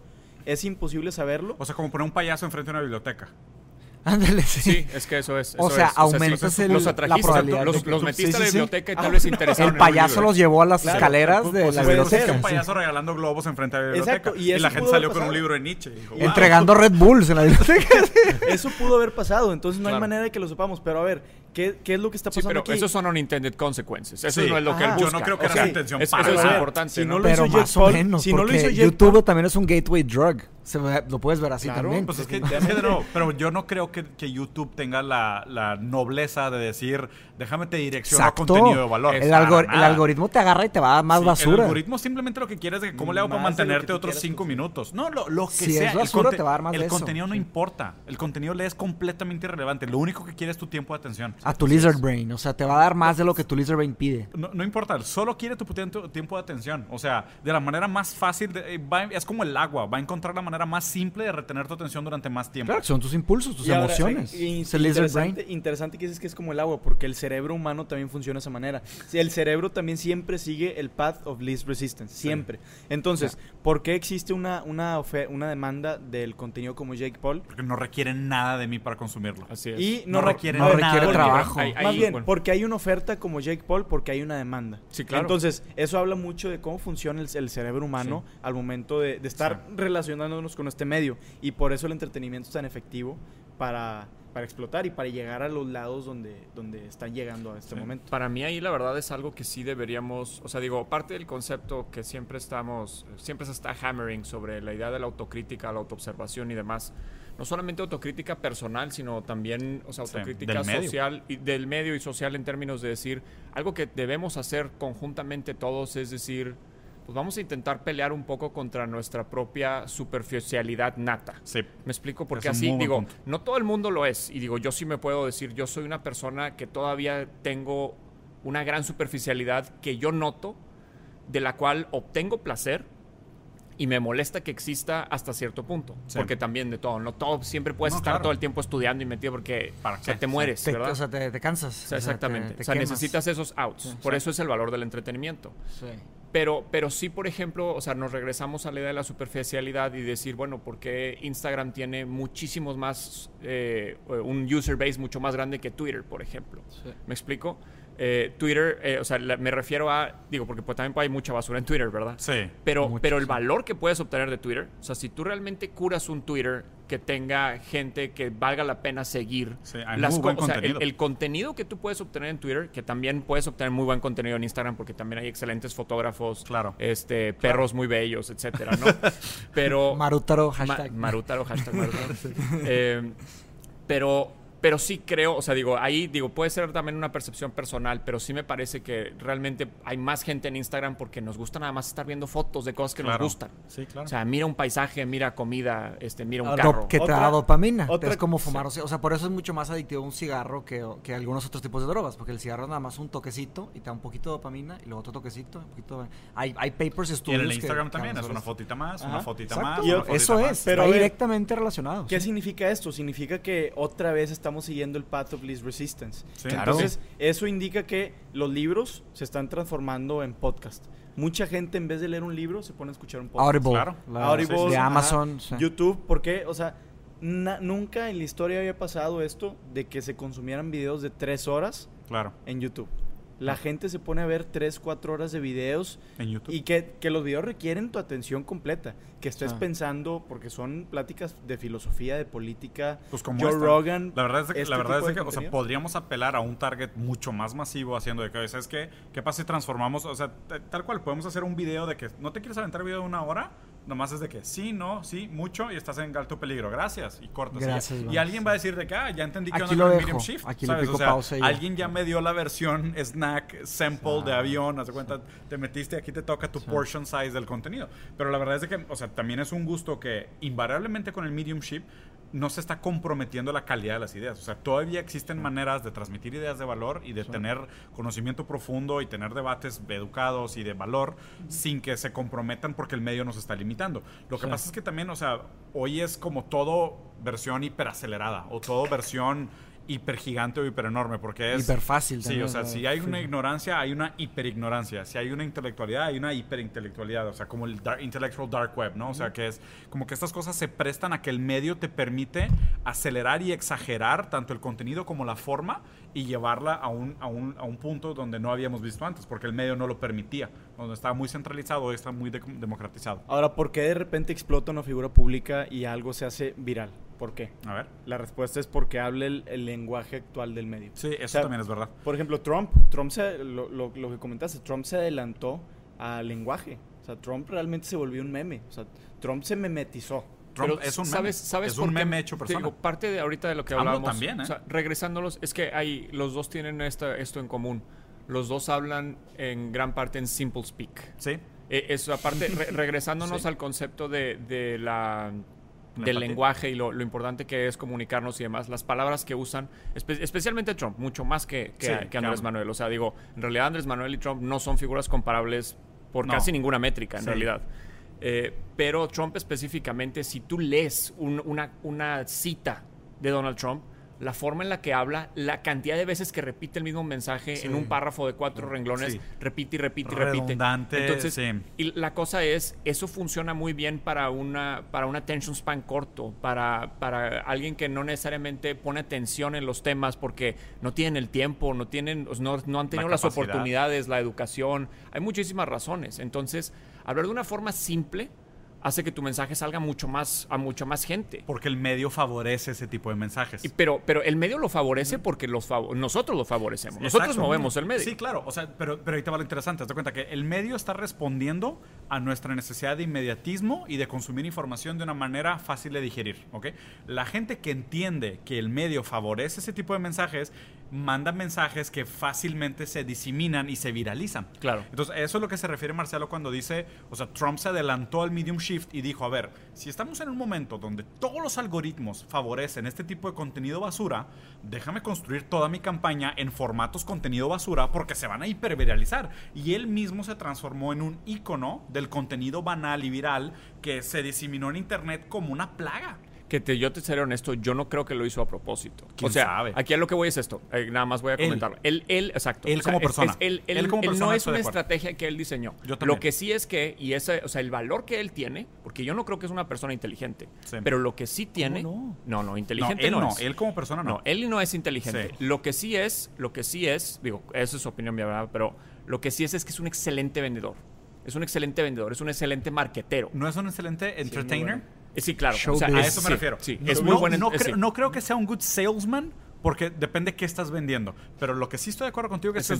es imposible saberlo. O sea, como poner un payaso enfrente de una biblioteca. Ándale, sí. es que eso es. o sea, aumentas el, los, los, los, metiste a la biblioteca y tal vez interesaron. El payaso los llevó a las escaleras de la biblioteca. un payaso regalando globos enfrente de la biblioteca. y, la gente salió con un libro de Nietzsche. Entregando Red Bulls en la biblioteca. eso pudo haber pasado, entonces no hay manera de que lo sepamos. Pero a ver, ¿Qué, ¿Qué, es lo que está pasando sí, pero aquí? Esos son unintended consequences. Eso no es lo que él busca. Yo no creo que era la intención para Eso es importante. Si no lo pero hizo más o menos, si no lo hizo YouTube también es un gateway drug. Se, lo puedes ver así también. Pues es que, de nuevo, pero yo no creo que, que YouTube tenga la, la, nobleza de decir, déjame te direccionar a contenido de valor. El, el, algoritmo te agarra y te va a dar más basura. El algoritmo simplemente lo que quiere es que cómo le hago para mantenerte otros cinco minutos. No, lo, lo que si sea. Es basura, te va a dar más El contenido no importa. El contenido le es completamente irrelevante. Lo único que quiere es tu tiempo de atención. A tu lizard brain. O sea, te va a dar más de lo que tu lizard brain pide. No, no importa. Solo quiere tu tiempo de atención. O sea, de la manera más fácil. De, eh, es como el agua. Va a encontrar la manera más simple de retener tu atención durante más tiempo. Claro, son tus impulsos, tus emociones. interesante, interesante que dices que es como el agua, porque el cerebro humano también funciona de esa manera. El cerebro también siempre sigue el path of least resistance, siempre. Entonces, ¿por qué existe una, una, una demanda del contenido como Jake Paul? Porque no requiere nada de mí para consumirlo. Así es. Y no, requiere, trabajo. más bien, porque hay una oferta como Jake Paul, porque hay una demanda. Sí, claro. Entonces, eso habla mucho de cómo funciona el, cerebro humano al momento de, estar relacionándonos con este medio. Y por eso el entretenimiento es tan efectivo para, para explotar y para llegar a los lados donde, donde están llegando a este momento. Para mí ahí la verdad es algo que sí deberíamos, o sea, digo, parte del concepto que siempre estamos, siempre se está hammering sobre la idea de la autocrítica, la autoobservación y demás. No solamente autocrítica personal, sino también, o sea, autocrítica social y del medio y social en términos de decir, algo que debemos hacer conjuntamente todos es decir, pues vamos a intentar pelear un poco contra nuestra propia superficialidad nata. Sí. Me explico porque así digo, no todo el mundo lo es y digo, yo sí me puedo decir, yo soy una persona que todavía tengo una gran superficialidad que yo noto de la cual obtengo placer y me molesta que exista hasta cierto punto. Porque también de todo, no todo, siempre puedes estar todo el tiempo estudiando y metido porque te mueres, ¿verdad? O sea, te, cansas. exactamente. O sea, necesitas esos outs. Por eso es el valor del entretenimiento. Sí. Pero, pero sí, por ejemplo, o sea, nos regresamos a la idea de la superficialidad y decir, bueno, porque Instagram tiene muchísimos más, eh, un user base mucho más grande que Twitter, por ejemplo. ¿Me explico? Eh, Twitter, eh, o sea, me refiero a, digo, porque pues, también hay mucha basura en Twitter, ¿verdad? Sí. Pero, pero el valor que puedes obtener de Twitter, o sea, si tú realmente curas un Twitter que tenga gente que valga la pena seguir, sí, hay muy buen contenido. el, contenido que tú puedes obtener en Twitter, que también puedes obtener muy buen contenido en Instagram, porque también hay excelentes fotógrafos, claro. este, perros muy bellos, etcétera, ¿no? Pero... Marutaro, hashtag. Marutaro, hashtag Marutaro. Eh, pero pero sí creo, o sea, digo, ahí digo, puede ser también una percepción personal, pero sí me parece que realmente hay más gente en Instagram porque nos gusta nada más estar viendo fotos de cosas que nos gustan. Sí, claro. O sea, mira un paisaje, mira comida, este, mira un carro. Que te da dopamina. es como fumar. O sea, por eso es mucho más adictivo un cigarro que, que, algunos otros tipos de drogas, porque el cigarro nada más un toquecito y te da un poquito de dopamina y luego otro toquecito, un poquito hay, hay papers, estudios. Y en el Instagram también, es una fotita más, una fotita más. eso es, pero directamente relacionado. ¿Qué significa esto? Significa que otra vez estamos siguiendo el path of least resistance. Entonces, eso indica que los libros se están transformando en podcast. Mucha gente en vez de leer un libro se pone a escuchar un podcast. Audible. Audible de Amazon. YouTube. porque, o sea, nunca en la historia había pasado esto de que se consumieran videos de tres horas claro. en YouTube. La gente se pone a ver 3, 4 horas de videos. En YouTube. Y que, que los videos requieren tu atención completa. Que estés pensando, porque son pláticas de filosofía, de política. Pues como Joe Rogan. La verdad es que, la este verdad es que o sea, podríamos apelar a un target mucho más masivo haciendo de que, ¿sabes qué? ¿Qué pasa si transformamos? O sea, tal cual, podemos hacer un video de que no te quieres aventar video de una hora Nomás es de que sí, no, sí, mucho y estás en alto peligro. Gracias. Y cortas. y, alguien va a decir de que, ah, ya entendí que Aquí lo medium shift. Aquí ¿sabes? O sea, alguien ya me dio la versión snack sample de avión. Haz cuenta, te metiste aquí te toca tu portion size del contenido. Pero la verdad es de que, o sea, también es un gusto que invariablemente con el medium ship no se está comprometiendo la calidad de las ideas. O sea, todavía existen maneras de transmitir ideas de valor y de tener conocimiento profundo y tener debates educados y de valor sin que se comprometan porque el medio nos está limitando. Lo que pasa es que también, o sea, hoy es como todo versión hiperacelerada o todo versión hiper gigante o hiper enorme, porque es... Hiper fácil. Sí, o sea, si hay una ignorancia, hay una hiperignorancia. Si hay una intelectualidad, hay una hiperintelectualidad. O sea, como el intellectual dark web, ¿no? O sea, que es como que estas cosas se prestan a que el medio te permite acelerar y exagerar tanto el contenido como la forma y llevarla a un, a un, a un punto donde no habíamos visto antes, porque el medio no lo permitía. Donde estaba muy centralizado, hoy está muy democratizado. Ahora, ¿por qué de repente explota una figura pública y algo se hace viral? ¿Por qué? A ver. La respuesta es porque habla el, lenguaje actual del medio. Sí, eso también es verdad. Por ejemplo, Trump, Trump se, lo, lo, que comentaste, Trump se adelantó al lenguaje. O sea, Trump realmente se volvió un meme. O sea, Trump se memetizó. Trump es un meme, ¿sabes, es un meme hecho persona. parte de ahorita de lo que hablábamos, también, ¿eh? o sea, regresándolos, es que hay, los dos tienen esta, esto en común. Los dos hablan en gran parte en simple speak. Sí. Eh, eso aparte, regresándonos al concepto de, de la del lenguaje y lo, importante que es comunicarnos y demás, las palabras que usan, especialmente Trump, mucho más que, que, Andrés Manuel. O sea, digo, en realidad Andrés Manuel y Trump no son figuras comparables por casi ninguna métrica, en realidad. Eh, pero Trump específicamente, si tú lees una, una cita de Donald Trump, la forma en la que habla, la cantidad de veces que repite el mismo mensaje en un párrafo de cuatro renglones, repite y repite y repite. Entonces, y la cosa es, eso funciona muy bien para una para un attention span corto, para, para alguien que no necesariamente pone atención en los temas porque no tienen el tiempo, no tienen no, no han tenido las oportunidades, la educación, hay muchísimas razones. Entonces, hablar de una forma simple hace que tu mensaje salga mucho más a mucha más gente. Porque el medio favorece ese tipo de mensajes. pero, pero el medio lo favorece porque los nosotros lo favorecemos. Nosotros movemos el medio. Sí, claro. O sea, pero, pero ahí te va lo interesante. Te cuenta que el medio está respondiendo a nuestra necesidad de inmediatismo y de consumir información de una manera fácil de digerir. ¿ok? La gente que entiende que el medio favorece ese tipo de mensajes manda mensajes que fácilmente se diseminan y se viralizan. Claro. Entonces, eso es lo que se refiere Marcelo cuando dice, o sea, Trump se adelantó al medium y dijo, a ver, si estamos en un momento donde todos los algoritmos favorecen este tipo de contenido basura, déjame construir toda mi campaña en formatos contenido basura porque se van a hiperviralizar. Y él mismo se transformó en un icono del contenido banal y viral que se diseminó en Internet como una plaga que te, yo te seré honesto, yo no creo que lo hizo a propósito. o sea, aquí a lo que voy es esto. Eh, nada más voy a comentarlo. Él, él, exacto. Él como persona. él, no es una estrategia que él diseñó. Yo Lo que sí es que, y ese, o sea, el valor que él tiene, porque yo no creo que es una persona inteligente, pero lo que sí tiene. No, no, no, inteligente no, él no, Él como persona no. No, él no es inteligente. Lo que sí es, lo que sí es, digo, esa es su opinión, ¿verdad? Pero lo que sí es es que es un excelente vendedor. Es un excelente vendedor, es un excelente marquetero. ¿No es un excelente entertainer? Sí, claro. a eso me refiero. Sí, es muy bueno. No, creo, que sea un good salesman, porque depende qué estás vendiendo. Pero lo que sí estoy de acuerdo contigo es que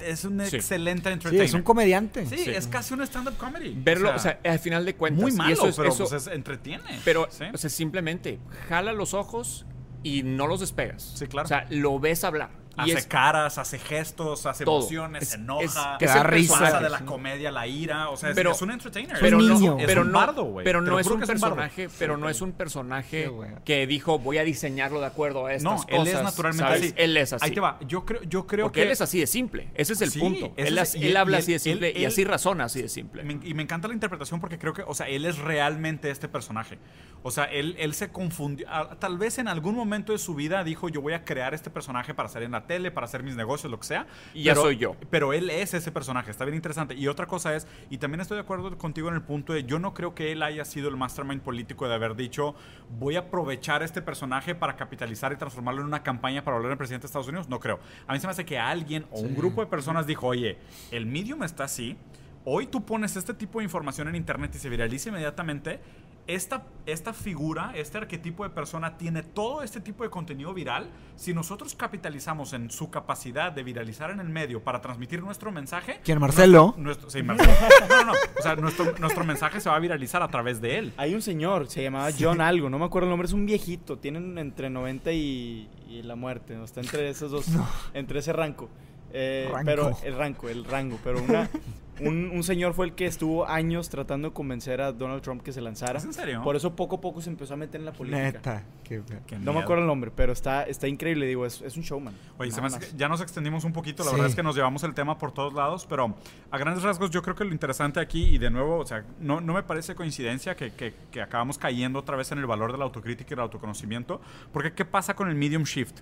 es, un, excelente entertainer. Sí, es un comediante. Sí, es casi un stand-up comedy. Verlo, o sea, al final de cuentas. Muy malo, eso, pero pues, entretiene. Pero, o sea, simplemente jala los ojos y no los despegas. Sí, claro. O sea, lo ves hablar hace caras, hace gestos, hace emociones, se enoja, que da risa de la comedia, la ira, o sea, es, un entertainer. Pero es, no, pero un bardo, güey. Pero no es un personaje, pero no es un personaje que dijo, voy a diseñarlo de acuerdo a estas no, cosas. No, él es naturalmente así. Él es así. Ahí te va. Yo creo, yo creo Porque él es así de simple. Ese es el punto. Él, él habla así de simple y así razona así de simple. y me encanta la interpretación porque creo que, o sea, él es realmente este personaje. O sea, él, él se confundió. Tal vez en algún momento de su vida dijo, yo voy a crear este personaje para salir en la tele, para hacer mis negocios, lo que sea. Y ya soy yo. Pero él es ese personaje, está bien interesante. Y otra cosa es, y también estoy de acuerdo contigo en el punto de, yo no creo que él haya sido el mastermind político de haber dicho, voy a aprovechar este personaje para capitalizar y transformarlo en una campaña para volver al presidente de Estados Unidos. No creo. A mí se me hace que alguien o un grupo de personas dijo, oye, el medium está así. Hoy tú pones este tipo de información en internet y se viraliza inmediatamente esta, esta figura, este arquetipo de persona tiene todo este tipo de contenido viral. Si nosotros capitalizamos en su capacidad de viralizar en el medio para transmitir nuestro mensaje. ¿Quién, Marcelo? Nuestro, sí, Marcelo. No, no, O sea, nuestro, nuestro mensaje se va a viralizar a través de él. Hay un señor, se llamaba John Algo, no me acuerdo el nombre, es un viejito. Tienen entre 90 y, la muerte. ¿no? Está entre esos dos, entre ese ranco. Eh, pero el rango, el rango, pero una, un, señor fue el que estuvo años tratando de convencer a Donald Trump que se lanzara. en serio? Por eso poco a poco se empezó a meter en la política. Neta. no me acuerdo el nombre, pero está, está increíble, digo, es, un showman. Oye, ya nos extendimos un poquito, la verdad es que nos llevamos el tema por todos lados, pero a grandes rasgos yo creo que lo interesante aquí, y de nuevo, o sea, no, no me parece coincidencia que, que, que acabamos cayendo otra vez en el valor de la autocrítica y el autoconocimiento, porque ¿qué pasa con el medium shift?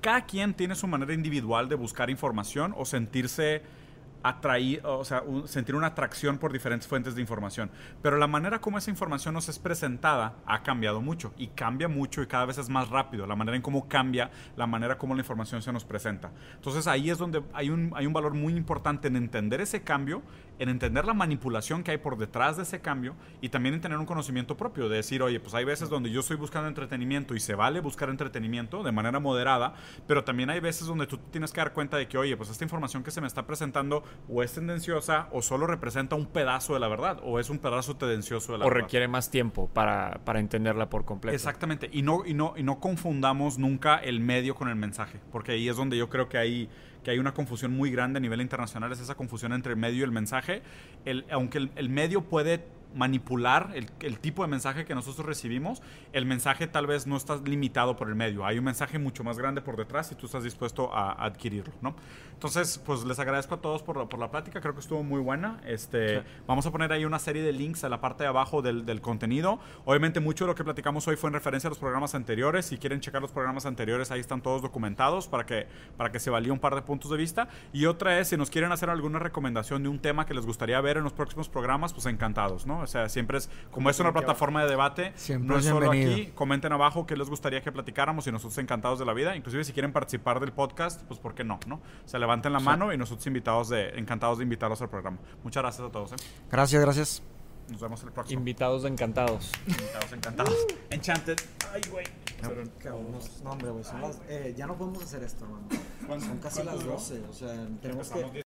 Cada quien tiene su manera individual de buscar información o sentirse atraer, o sea, sentir una atracción por diferentes fuentes de información. Pero la manera como esa información nos es presentada ha cambiado mucho y cambia mucho y cada vez es más rápido. La manera en cómo cambia, la manera como la información se nos presenta. Entonces ahí es donde hay un, hay un valor muy importante en entender ese cambio, en entender la manipulación que hay por detrás de ese cambio y también en tener un conocimiento propio, de decir, oye, pues hay veces donde yo estoy buscando entretenimiento y se vale buscar entretenimiento de manera moderada, pero también hay veces donde tú tienes que dar cuenta de que, oye, pues esta información que se me está presentando o es tendenciosa o solo representa un pedazo de la verdad o es un pedazo tendencioso de la verdad. O requiere más tiempo para, para, entenderla por completo. Exactamente. Y no, y, no, y no confundamos nunca el medio con el mensaje, porque ahí es donde yo creo que hay, que hay una confusión muy grande a nivel internacional, es esa confusión entre el medio y el mensaje. El, aunque el, el medio puede manipular el, el, tipo de mensaje que nosotros recibimos, el mensaje tal vez no está limitado por el medio. Hay un mensaje mucho más grande por detrás y tú estás dispuesto a, adquirirlo, ¿no? Entonces, pues les agradezco a todos por, por la plática. Creo que estuvo muy buena. Este, Vamos a poner ahí una serie de links a la parte de abajo del, del, contenido. Obviamente, mucho de lo que platicamos hoy fue en referencia a los programas anteriores. Si quieren checar los programas anteriores, ahí están todos documentados para que, para que se valíe un par de puntos de vista. Y otra es, si nos quieren hacer alguna recomendación de un tema que les gustaría ver en los próximos programas, pues encantados, ¿no? O sea, siempre es, como es una plataforma de debate, no es solo aquí, comenten abajo qué les gustaría que platicáramos y nosotros encantados de la vida. Inclusive si quieren participar del podcast, pues ¿por qué no? ¿no? O sea, levanten la mano y nosotros invitados de, encantados de invitarlos al programa. Muchas gracias a todos. ¿eh? Gracias, gracias. Nos vemos el próximo. Invitados encantados. Invitados encantados. Enchanted. Ay, güey. No, hombre, güey. Eh, ya no podemos hacer esto, hermano. Son casi las 12. O sea, tenemos que.